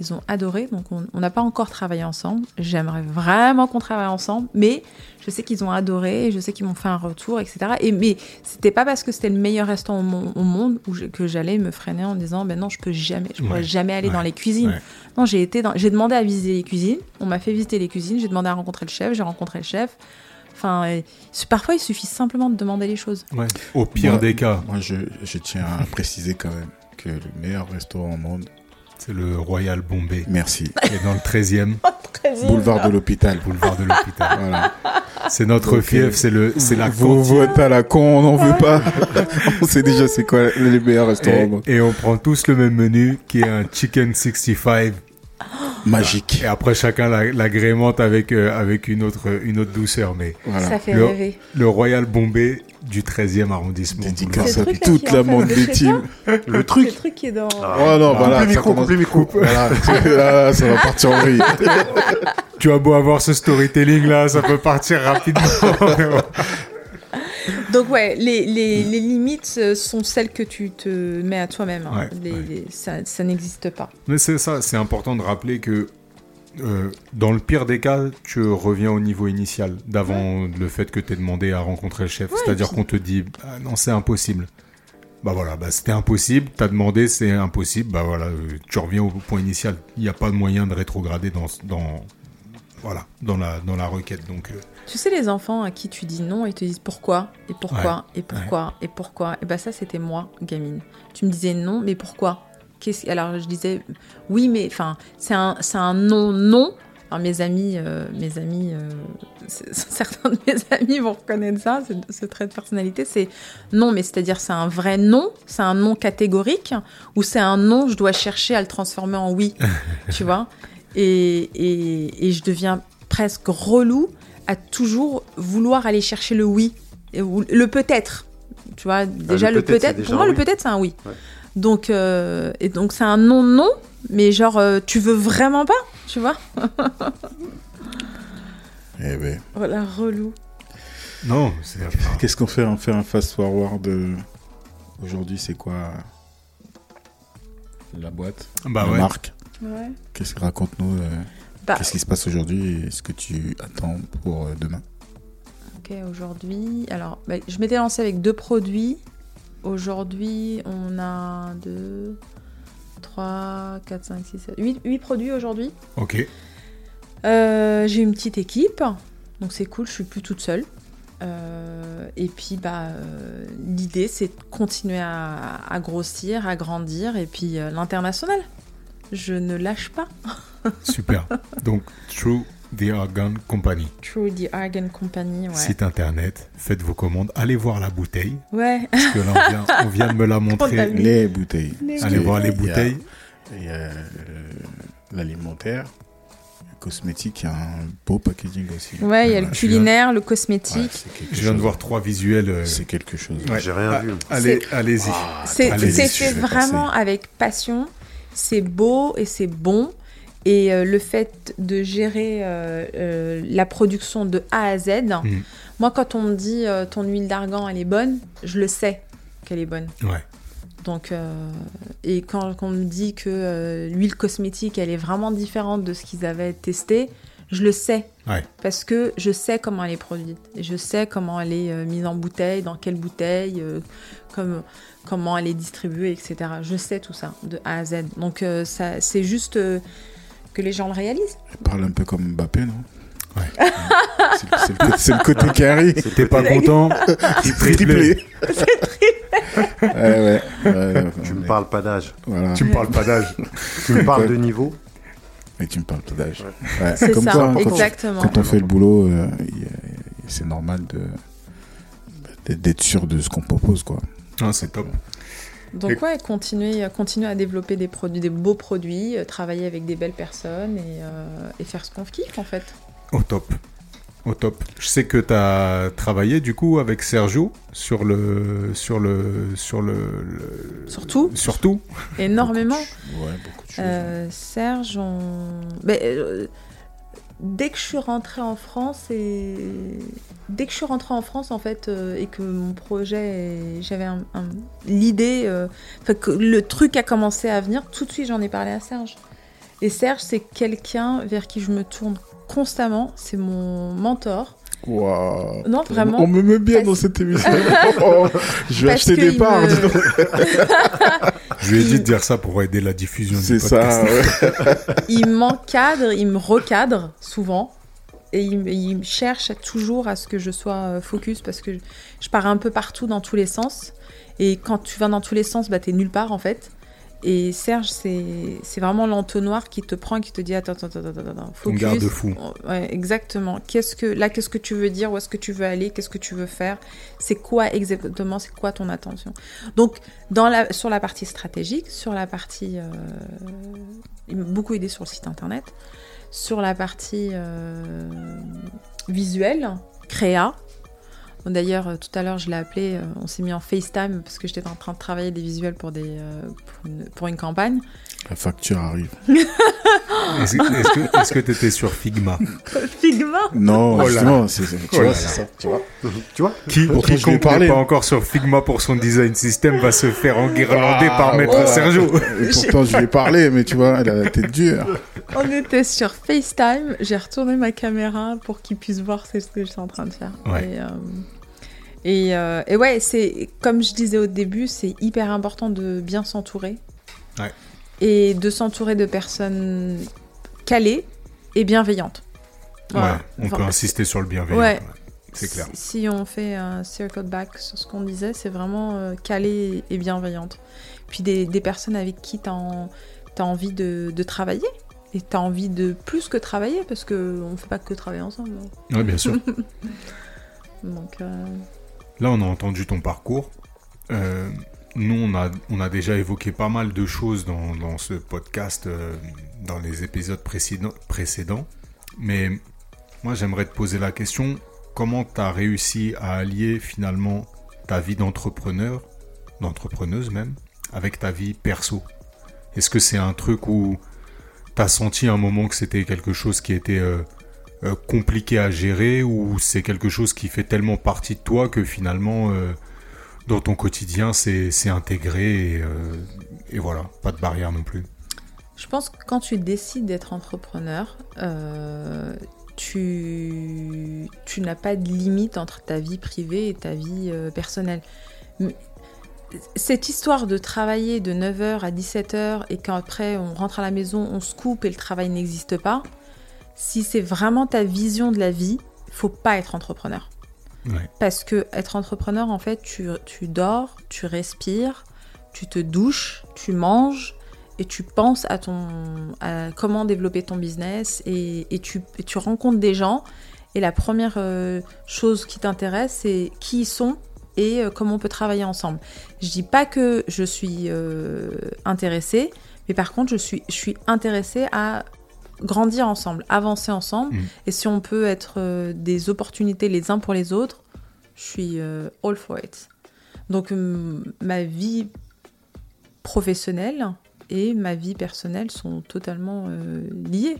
Speaker 4: Ils ont adoré, donc on n'a pas encore travaillé ensemble. J'aimerais vraiment qu'on travaille ensemble, mais je sais qu'ils ont adoré, et je sais qu'ils m'ont fait un retour, etc. Et, mais c'était pas parce que c'était le meilleur restaurant au, mon- au monde où je- que j'allais me freiner en disant, ben non, je peux jamais, je pourrais
Speaker 1: Ouais,
Speaker 4: jamais aller
Speaker 1: ouais,
Speaker 4: dans les cuisines.
Speaker 1: ouais.
Speaker 4: Non, j'ai été dans, j'ai demandé à visiter les cuisines. On m'a fait visiter les cuisines. J'ai demandé à rencontrer le chef. J'ai rencontré le chef. Enfin, parfois il suffit simplement de demander les choses.
Speaker 1: Ouais. Au pire
Speaker 3: Moi-
Speaker 1: des cas,
Speaker 3: Moi, je, je tiens à préciser quand même que le meilleur restaurant au monde,
Speaker 1: c'est le Royal Bombay,
Speaker 3: merci,
Speaker 1: est dans le 13e
Speaker 3: boulevard de l'hôpital.
Speaker 1: boulevard de l'hôpital.
Speaker 3: Voilà.
Speaker 1: C'est notre
Speaker 3: Donc,
Speaker 1: fief, c'est le, c'est la
Speaker 3: Vous votez à la con, on n'en veut pas. on sait déjà c'est quoi les meilleurs restaurants.
Speaker 1: Et, et on prend tous le même menu qui est un chicken 65
Speaker 3: Magique.
Speaker 1: et après chacun la- l'agrémente avec euh, avec une autre une autre douceur mais
Speaker 3: Voilà.
Speaker 4: Ça fait
Speaker 1: Le-
Speaker 4: rêver.
Speaker 1: le Royal Bombay du 13e arrondissement
Speaker 3: Dédicace à toute la
Speaker 4: en face
Speaker 3: bande
Speaker 4: de
Speaker 3: des teams.
Speaker 5: Le truc.
Speaker 4: le truc qui est dans.
Speaker 5: Ah.
Speaker 3: Oh non,
Speaker 1: Ah,
Speaker 3: voilà, ça va partir en vrille.
Speaker 1: tu as beau avoir ce storytelling là ça peut partir rapidement
Speaker 4: Donc ouais, les, les, les limites euh, sont celles que tu te mets à toi-même. hein.
Speaker 1: Ouais, ouais.
Speaker 4: ça ça n'existe pas.
Speaker 1: mais c'est ça c'est important de rappeler que euh, dans le pire des cas, tu reviens au niveau initial d'avant le fait que tu demandé à rencontrer le chef. C'est-à-dire qu'on te dit ah, non, c'est impossible. Bah voilà, bah c'était impossible, t'as demandé, c'est impossible, bah voilà, euh, tu reviens au point initial. Il n'y a pas de moyen de rétrograder dans, dans, voilà, dans la, dans la requête. Donc, euh,
Speaker 4: Tu sais, les enfants à qui tu dis non, ils te disent pourquoi, et pourquoi, et pourquoi, et pourquoi. Et bah ça, c'était moi, gamine. Tu me disais non, mais pourquoi? Qu'est-ce- Alors je disais oui, mais enfin, c'est un, c'est un non, non. Alors mes amis, euh, mes amis, euh, certains de mes amis vont reconnaître ça, ce, ce trait de personnalité, c'est non, mais c'est-à-dire c'est un vrai non, c'est un non catégorique, ou c'est un non, je dois chercher à le transformer en oui, tu vois? Et, et, et je deviens presque relou à toujours vouloir aller chercher le oui, le peut-être. Tu vois, déjà
Speaker 5: le
Speaker 4: le
Speaker 5: peut-être,
Speaker 4: pour moi le peut-être c'est un oui.
Speaker 5: Ouais.
Speaker 4: Donc, euh, et donc c'est un non non, mais genre euh, tu veux vraiment pas, tu vois?
Speaker 3: Eh ben,
Speaker 4: Voilà, relou.
Speaker 1: non,
Speaker 3: qu'est-ce qu'on fait? On fait un fast forward. euh, Aujourd'hui, c'est quoi? La boîte,
Speaker 1: bah
Speaker 3: la
Speaker 1: ouais.
Speaker 3: marque?
Speaker 4: Ouais.
Speaker 3: Qu'est-ce que raconte-nous euh,
Speaker 4: Bah,
Speaker 3: Qu'est-ce qui se passe aujourd'hui et ce que tu attends pour euh, demain?
Speaker 4: Ok, aujourd'hui, alors bah, je m'étais lancée avec deux produits. Aujourd'hui, on a deux, trois, quatre, cinq, six, sept, huit, huit produits aujourd'hui.
Speaker 1: Ok.
Speaker 4: Euh, j'ai une petite équipe. Donc c'est cool, je suis plus toute seule. Euh, et puis bah, euh, l'idée c'est de continuer à, à grossir, à grandir et puis euh, l'international. Je ne lâche pas.
Speaker 1: Super. Donc, True The Argan Company.
Speaker 4: True the Argan Company, ouais.
Speaker 1: Site internet, faites vos commandes, allez voir la bouteille,
Speaker 4: Ouais.
Speaker 1: parce que là, on vient, on vient de me la montrer.
Speaker 3: Les bouteilles.
Speaker 4: Les
Speaker 1: Allez voir les bouteilles.
Speaker 3: Il y a euh, l'alimentaire, le cosmétique, il y a un beau packaging aussi.
Speaker 4: Ouais, il y a le culinaire, le cosmétique.
Speaker 1: Je viens de voir trois visuels. euh,
Speaker 3: C'est quelque chose.
Speaker 1: ouais.
Speaker 5: J'ai rien
Speaker 1: Ah,
Speaker 5: vu.
Speaker 1: Allez, allez-y.
Speaker 3: Ah,
Speaker 4: c'est
Speaker 3: allez-y,
Speaker 4: c'est
Speaker 3: je
Speaker 4: fait vraiment
Speaker 3: passer.
Speaker 4: avec passion. C'est beau et c'est bon. Et euh, le fait de gérer euh, euh, la production de A à Z,
Speaker 1: Mhm.
Speaker 4: moi, quand on me dit ton huile d'argan, elle est bonne, je le sais qu'elle est bonne.
Speaker 1: Ouais.
Speaker 4: Donc, et quand, quand on me dit que l'huile cosmétique, elle est vraiment différente de ce qu'ils avaient testé, je le sais.
Speaker 1: Ouais.
Speaker 4: Parce que je sais comment elle est produite. Je sais comment elle est euh, mise en bouteille, dans quelle bouteille, euh, comme, comment elle est distribuée, etc. Je sais tout ça, de A à Z. Donc, euh, ça, c'est juste euh, que les gens le réalisent.
Speaker 3: Elle parle un peu comme Mbappé, non?
Speaker 1: Ouais.
Speaker 3: c'est le- c'est le, côté- c'est côté carré.
Speaker 1: T'es pas content
Speaker 3: Triplé. ouais, ouais. ouais,
Speaker 5: Tu me parles pas d'âge.
Speaker 3: Voilà.
Speaker 1: Tu me parles pas d'âge.
Speaker 5: Tu me parles de niveau.
Speaker 3: Et tu me parles pas d'âge. Ouais,
Speaker 4: C'est
Speaker 3: comme
Speaker 4: ça,
Speaker 3: quoi, hein, quand-
Speaker 4: exactement.
Speaker 3: Quand on fait le boulot, euh, c'est normal de d'être- sûr de ce qu'on propose, quoi.
Speaker 1: Ah, c'est top.
Speaker 4: Donc
Speaker 1: Et-
Speaker 4: ouais, continuer, euh, continuer à développer des produits, des beaux produits, euh, travailler avec des belles personnes et, euh, et faire ce qu'on kiffe en fait.
Speaker 1: Au top. Au top. Je sais que tu as travaillé du coup avec Sergio sur le sur le sur le, le-
Speaker 4: Surtout,
Speaker 1: surtout.
Speaker 4: énormément.
Speaker 3: Beaucoup de- Ouais, beaucoup de choses.
Speaker 4: Euh, Serge, on... Mais, euh, dès que je suis rentrée en France et dès que je suis rentrée en France en fait euh, et que mon projet, j'avais un- un- l'idée, que le truc a commencé à venir, tout de suite j'en ai parlé à Serge. Et Serge, c'est quelqu'un vers qui je me tourne constamment. C'est mon mentor.
Speaker 3: Waouh.
Speaker 4: Non, vraiment.
Speaker 3: On me met bien
Speaker 4: Parce-
Speaker 3: dans cette émission. Oh, je vais
Speaker 4: Parce
Speaker 3: acheter des parts.
Speaker 4: me-.
Speaker 1: Je lui ai dit de dire ça pour aider la diffusion
Speaker 3: C'est
Speaker 1: du podcast.
Speaker 3: ça. ouais.
Speaker 4: il m'encadre, il me recadre souvent. Et il, cherche toujours à ce que je sois euh, focus parce que je, je pars un peu partout dans tous les sens. Et quand tu vas dans tous les sens, bah, t'es nulle part en fait. Et Serge, c'est vraiment l'entonnoir qui te prend, qui te dit attends, attends, attends, attends, focus.
Speaker 1: garde-fou.
Speaker 4: Ouais, exactement. Qu'est-ce que là, qu'est-ce que tu veux dire? Où est-ce que tu veux aller? Qu'est-ce que tu veux faire? C'est quoi exactement? C'est quoi ton attention? Donc, dans la, sur la partie stratégique, sur la partie, euh, il m'a beaucoup aidé sur le site internet, sur la partie euh, visuelle, créa. D'ailleurs, euh, tout à l'heure, je l'ai appelé, euh, on s'est mis en FaceTime parce que j'étais en train de travailler des visuels pour, euh, une campagne.
Speaker 3: La facture arrive.
Speaker 1: Est-ce que est-ce que t'étais sur Figma?
Speaker 4: Figma?
Speaker 3: Non,
Speaker 1: Oh
Speaker 3: justement, c'est, tu
Speaker 1: Oh
Speaker 3: ça. Tu vois
Speaker 5: Tu vois
Speaker 1: Qui,
Speaker 3: je
Speaker 1: n'est pas encore sur Figma pour son design system va se faire enguirlander
Speaker 3: Ah,
Speaker 1: par maître
Speaker 3: voilà.
Speaker 1: Sergio.
Speaker 3: Et pourtant, je lui ai parlé, mais tu vois, elle a la tête dure.
Speaker 4: On était sur FaceTime, j'ai retourné ma caméra pour qu'ils puissent voir c'est ce que je suis en train de faire.
Speaker 1: Ouais.
Speaker 4: Et, euh, et, euh, et ouais, c'est comme je disais au début, c'est hyper important de bien s'entourer.
Speaker 1: Ouais.
Speaker 4: Et de s'entourer de personnes calées et bienveillantes. Voilà.
Speaker 1: Ouais, on peut insister sur le bienveillant.
Speaker 4: Ouais.
Speaker 1: C'est clair.
Speaker 4: Si, si on fait un circle back sur ce qu'on disait, c'est vraiment euh, calé et bienveillante. Puis des, des personnes avec qui tu as, envie de, de travailler. Et tu as envie de plus que travailler, parce qu'on ne fait pas que travailler ensemble.
Speaker 1: Ouais, bien sûr.
Speaker 4: Donc, euh,
Speaker 1: Là, on a entendu ton parcours. Euh, nous, on a, déjà évoqué pas mal de choses dans, ce podcast, euh, dans les épisodes précédents. Mais moi, j'aimerais te poser la question, comment tu as réussi à allier finalement ta vie d'entrepreneur, d'entrepreneuse même, avec ta vie perso? Est-ce que c'est un truc où tu as senti un moment que c'était quelque chose qui était... euh, euh, compliqué à gérer ou c'est quelque chose qui fait tellement partie de toi que finalement dans ton quotidien c'est intégré et, euh, et voilà, pas de barrière non plus.
Speaker 4: je pense que quand tu décides d'être entrepreneur, euh, tu, n'as pas de limite entre ta vie privée et ta vie euh, personnelle. Cette histoire de travailler de 9h à 17h et qu'après on rentre à la maison, on se coupe et le travail n'existe pas, si c'est vraiment ta vision de la vie, faut pas être entrepreneur. Parce que être entrepreneur, en fait, tu, tu dors, tu respires, tu te douches, tu manges et tu penses à ton à comment développer ton business et, et tu, tu rencontres des gens et la première euh, chose qui t'intéresse c'est qui ils sont et euh, comment on peut travailler ensemble. Je dis pas que je suis euh, intéressée, mais par contre je suis je suis intéressée à grandir ensemble, avancer ensemble
Speaker 1: Mm.
Speaker 4: et si on peut être euh, des opportunités les uns pour les autres, je suis euh, all for it. Donc ma vie professionnelle et ma vie personnelle sont totalement euh, liées.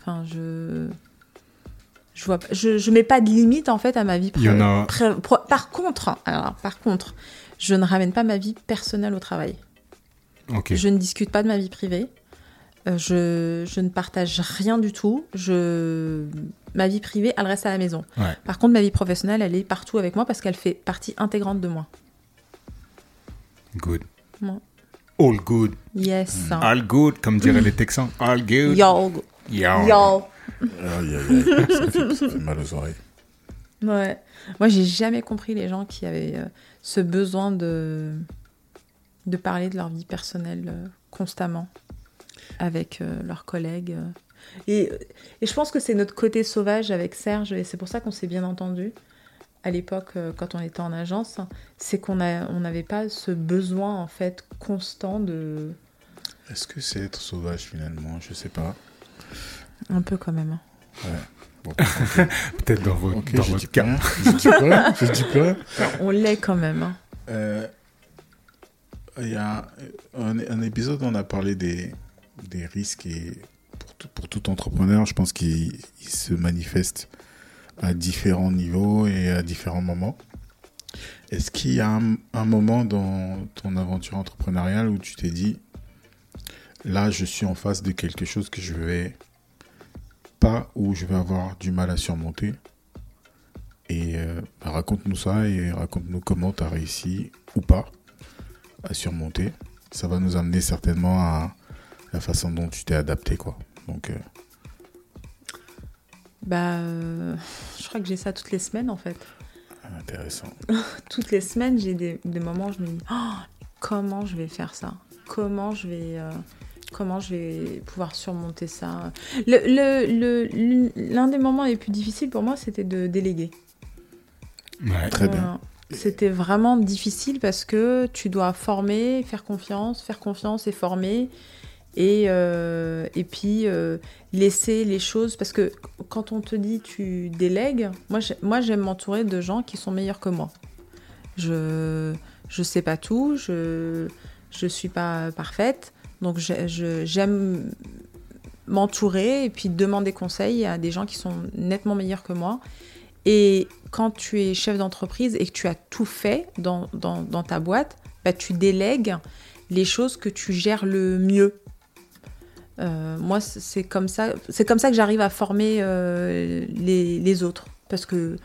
Speaker 4: Enfin, je je vois, je, je mets pas de limite en fait à ma vie.
Speaker 1: Il y en a-
Speaker 4: par contre, alors par contre, je ne ramène pas ma vie personnelle au travail.
Speaker 1: Ok.
Speaker 4: Je ne discute pas de ma vie privée. Euh, je, je ne partage rien du tout. Je, ma vie privée, elle reste à la maison.
Speaker 1: Ouais.
Speaker 4: Par contre, ma vie professionnelle, elle est partout avec moi parce qu'elle fait partie intégrante de moi.
Speaker 1: Good.
Speaker 4: Ouais.
Speaker 1: All good.
Speaker 4: Yes.
Speaker 1: All good, comme diraient les Texans. All good.
Speaker 4: Yo.
Speaker 1: Yo.
Speaker 4: Yo.
Speaker 3: Aïe, aïe, aïe. ça, fait, ça fait mal aux oreilles.
Speaker 4: Ouais. Moi, j'ai jamais compris les gens qui avaient euh, ce besoin de de parler de leur vie personnelle euh, constamment avec euh, leurs collègues. euh. Et, et je pense que c'est notre côté sauvage avec Serge, et c'est pour ça qu'on s'est bien entendu à l'époque euh, quand on était en agence, c'est qu'on a- on n'avait pas ce besoin en fait constant de
Speaker 3: Est-ce que c'est être sauvage finalement? Je sais pas.
Speaker 4: un peu quand même. hein.
Speaker 3: Bon,
Speaker 1: Peut-être dans, votre
Speaker 3: ok,
Speaker 1: dans
Speaker 3: je
Speaker 1: votre cas.
Speaker 3: Je dis rien.
Speaker 4: On l'est quand même. hein.
Speaker 3: Euh, Il y a un, un épisode où on a parlé des, des risques pour tout, entrepreneur, je pense qu'il il se manifeste à différents niveaux et à différents moments. Est-ce qu'il y a un, un moment dans ton aventure entrepreneuriale où tu t'es dit, là, je suis en face de quelque chose que je vais pas ou je vais avoir du mal à surmonter? Et euh, bah, raconte-nous ça et raconte-nous comment tu as réussi ou pas à surmonter. Ça va nous amener certainement à la façon dont tu t'es adapté. quoi. Donc, euh,
Speaker 4: Bah, euh, je crois que j'ai ça toutes les semaines en fait.
Speaker 3: intéressant.
Speaker 4: toutes les semaines, j'ai des, des moments où je me dis Oh, comment je vais faire ça? Comment je vais, euh, comment je vais pouvoir surmonter ça? Le- le- le- l'une- L'un des moments les plus difficiles pour moi, c'était de déléguer.
Speaker 1: Ouais.
Speaker 3: Très bien.
Speaker 4: C'était vraiment difficile parce que tu dois former, faire confiance, faire confiance et former. Et, euh, et puis euh, laisser les choses. Parce que quand on te dit tu délègues, moi j'ai- moi, j'aime m'entourer de gens qui sont meilleurs que moi. Je je sais pas tout, je je suis pas parfaite, donc j'aime m'entourer et puis demander conseil à des gens qui sont nettement meilleurs que moi. Et quand tu es chef d'entreprise et que tu as tout fait dans, dans, dans ta boîte, bah, tu délègues les choses que tu gères le mieux. Euh, moi, c'est comme ça, c'est comme ça que j'arrive à former euh, les, les autres, parce que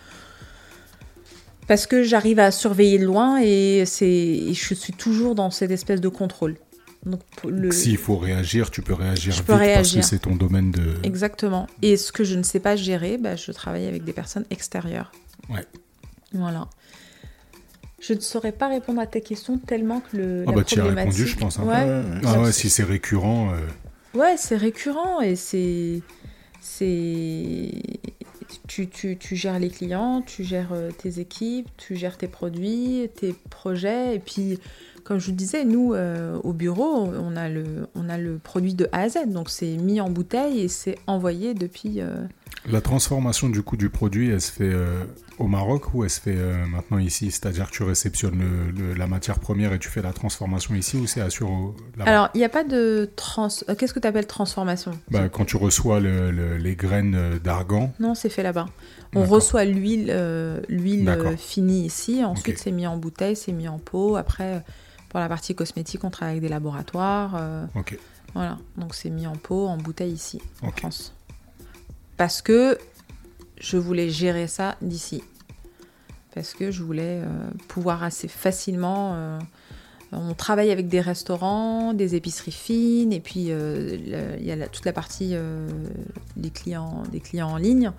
Speaker 4: parce que j'arrive à surveiller de loin et c'est et je suis toujours dans cette espèce de contrôle. Donc le-
Speaker 1: S'il faut réagir, tu peux réagir
Speaker 4: Je
Speaker 1: vite
Speaker 4: peux
Speaker 1: parce
Speaker 4: réagir.
Speaker 1: que c'est ton domaine de.
Speaker 4: Exactement. Et ce que je ne sais pas gérer, bah, je travaille avec des personnes extérieures.
Speaker 1: Ouais.
Speaker 4: Voilà. Je ne saurais pas répondre à tes questions tellement que le.
Speaker 1: Ah
Speaker 4: la
Speaker 1: bah tu y as répondu, je pense. hein.
Speaker 4: Ouais.
Speaker 1: Ah ouais, si c'est récurrent. euh,
Speaker 4: ouais c'est récurrent et c'est. C'est. Tu, tu, tu gères les clients, tu gères euh, tes équipes, tu gères tes produits, tes projets. Et puis, comme je vous disais, nous, euh, au bureau, on a, le, on a le produit de A à Z. Donc, c'est mis en bouteille et c'est envoyé depuis. euh,
Speaker 1: La transformation du coup du produit, elle se fait euh, au Maroc ou elle se fait euh, maintenant ici? C'est-à-dire que tu réceptionnes le- le- la matière première et tu fais la transformation ici ou c'est assuré là-bas?
Speaker 4: Alors, il n'y a pas de trans. euh, Qu'est-ce que tu appelles transformation?
Speaker 1: Bah, Quand tu reçois le- le- les graines d'argan,
Speaker 4: Non, c'est fait là-bas. On reçoit l'huile euh, finie ici. Ensuite, c'est mis en bouteille, c'est mis en pot. Après, pour la partie cosmétique, on travaille avec des laboratoires.
Speaker 1: ok.
Speaker 4: voilà. Donc, c'est mis en pot, en bouteille ici, en. France. Parce que je voulais gérer ça d'ici. Parce que je voulais euh, pouvoir assez facilement. euh, on travaille avec des restaurants, des épiceries fines, et puis euh, il y a la- toute la partie des, clients, des clients en ligne.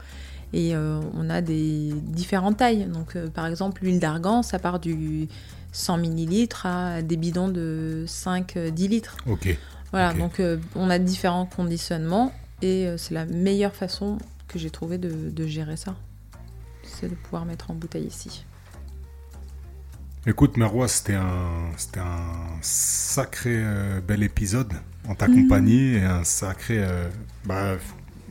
Speaker 4: Et on a des différentes tailles. Donc, par exemple, l'huile d'argan, ça part du 100 millilitres à des bidons de 5-10 litres.
Speaker 1: Ok.
Speaker 4: Voilà, donc on a différents conditionnements et euh, c'est la meilleure façon que j'ai trouvé de, de gérer ça. C'est de pouvoir mettre en bouteille ici.
Speaker 1: Écoute, Merwa, c'était un, c'était un sacré euh, bel épisode en ta compagnie et un sacré, euh, bah,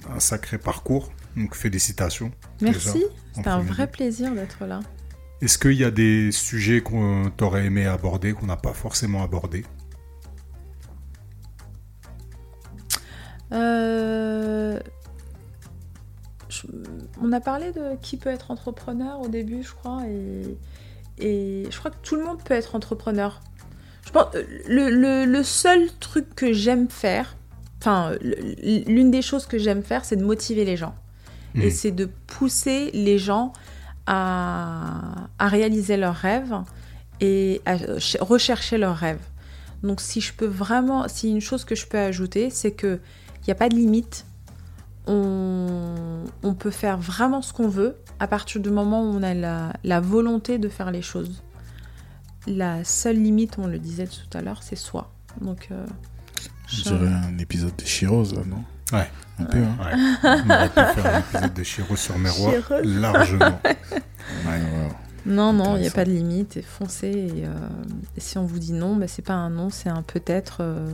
Speaker 1: un sacré parcours. Donc félicitations.
Speaker 4: Merci, c'était un vrai plaisir d'être là.
Speaker 1: Est-ce qu'il y a des sujets qu'on t'aurait aimé aborder, qu'on n'a pas forcément abordé
Speaker 4: Euh, je- on a parlé de qui peut être entrepreneur au début, je crois, et, et je crois que tout le monde peut être entrepreneur. Je pense le, le- le seul truc que j'aime faire, enfin l'une des choses que j'aime faire, c'est de motiver les gens et
Speaker 1: Mhm.
Speaker 4: c'est de pousser les gens à, à réaliser leurs rêves et à ch- rechercher leurs rêves. Donc si je peux vraiment, si une chose que je peux ajouter, c'est que il n'y a pas de limite. On, on peut faire vraiment ce qu'on veut à partir du moment où on a la, la volonté de faire les choses. La seule limite, on le disait tout à l'heure, c'est soi. Donc, euh,
Speaker 3: Je
Speaker 4: je-
Speaker 3: dirais un épisode de Chiros, là, non?
Speaker 1: Ouais.
Speaker 3: Un peu, hein
Speaker 1: Ouais. On aurait pu faire un épisode de Chiro sur
Speaker 4: Chiro.
Speaker 1: largement.
Speaker 3: Ouais, ouais.
Speaker 4: Non, non, il n'y a pas de limite. Et foncez. Et, euh, et si on vous dit non, bah, c'est pas un non, c'est un peut-être. euh,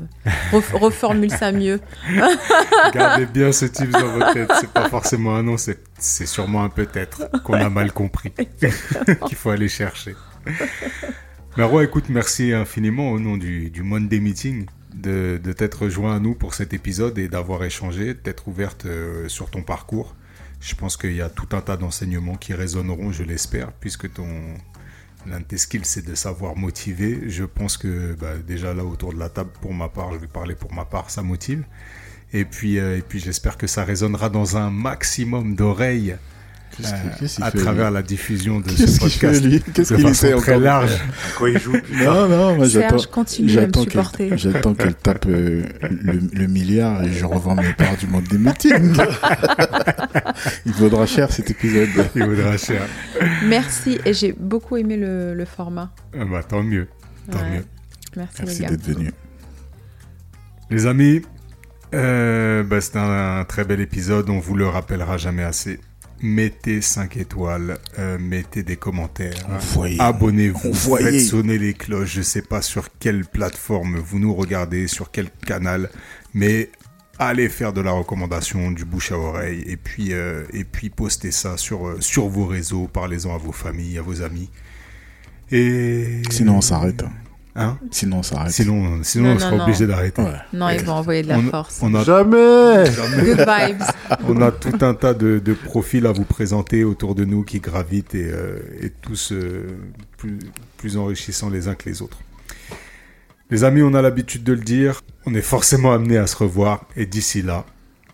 Speaker 4: ref- reformule ça mieux.
Speaker 1: Gardez bien ce type dans votre tête. C'est pas forcément un non, c'est c'est sûrement un peut-être qu'on a mal compris, qu'il faut aller chercher. Merwa, écoute, merci infiniment au nom du, du Monday Meeting de, de t'être rejoint à nous pour cet épisode et d'avoir échangé, d'être ouverte euh, sur ton parcours. Je pense qu'il y a tout un tas d'enseignements qui résonneront, je l'espère, puisque ton l'un de tes skills, c'est de savoir motiver. Je pense que bah, déjà là autour de la table, pour ma part, je vais parler pour ma part, ça motive. Et puis, euh, et puis j'espère que ça résonnera dans un maximum d'oreilles
Speaker 3: Qu'est-ce
Speaker 1: euh, à travers la diffusion de
Speaker 3: Qu'est-ce
Speaker 1: ce
Speaker 3: qu'il fait,
Speaker 1: podcast
Speaker 3: lui Qu'est-ce qu'il essaie
Speaker 1: très
Speaker 3: encore de-
Speaker 1: large.
Speaker 5: Quoi, il joue
Speaker 3: Non, non, moi j'attends.
Speaker 4: Serge, continue à me
Speaker 3: J'attends
Speaker 4: supporter.
Speaker 3: qu'elle, j'attends qu'elle tape euh, le, le milliard et je revends mes parts du monde des meetings. Il vaudra cher cet épisode.
Speaker 1: Il vaudra cher.
Speaker 4: Merci. Et j'ai beaucoup aimé le, le format.
Speaker 1: Ah bah, tant mieux, tant
Speaker 4: Ouais.
Speaker 1: mieux.
Speaker 4: Merci,
Speaker 3: d'être venu.
Speaker 1: Les amis, euh, bah, c'était un, un très bel épisode, on vous le rappellera jamais assez. Mettez 5 étoiles, euh, mettez des commentaires, abonnez-vous, faites sonner les cloches. Je sais pas sur quelle plateforme vous nous regardez, sur quel canal, mais allez faire de la recommandation, du bouche à oreille, et puis euh, et puis postez ça sur euh, sur vos réseaux, parlez-en à vos familles, à vos amis. Et
Speaker 3: Sinon, on s'arrête.
Speaker 1: Hein
Speaker 3: Sinon.
Speaker 1: Sinon, sinon
Speaker 4: Non,
Speaker 1: on sera
Speaker 4: non.
Speaker 1: obligé d'arrêter.
Speaker 3: Ouais.
Speaker 4: Non, ils vont envoyer de la
Speaker 1: On-
Speaker 4: force.
Speaker 1: On a
Speaker 2: Jamais
Speaker 4: Good vibes.
Speaker 1: On a tout un tas de, de profils à vous présenter autour de nous qui gravitent et, euh, et tous euh, plus, plus enrichissants les uns que les autres. Les amis, on a l'habitude de le dire, on est forcément amené à se revoir et d'ici là,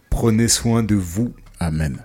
Speaker 1: prenez soin de vous
Speaker 3: Amen.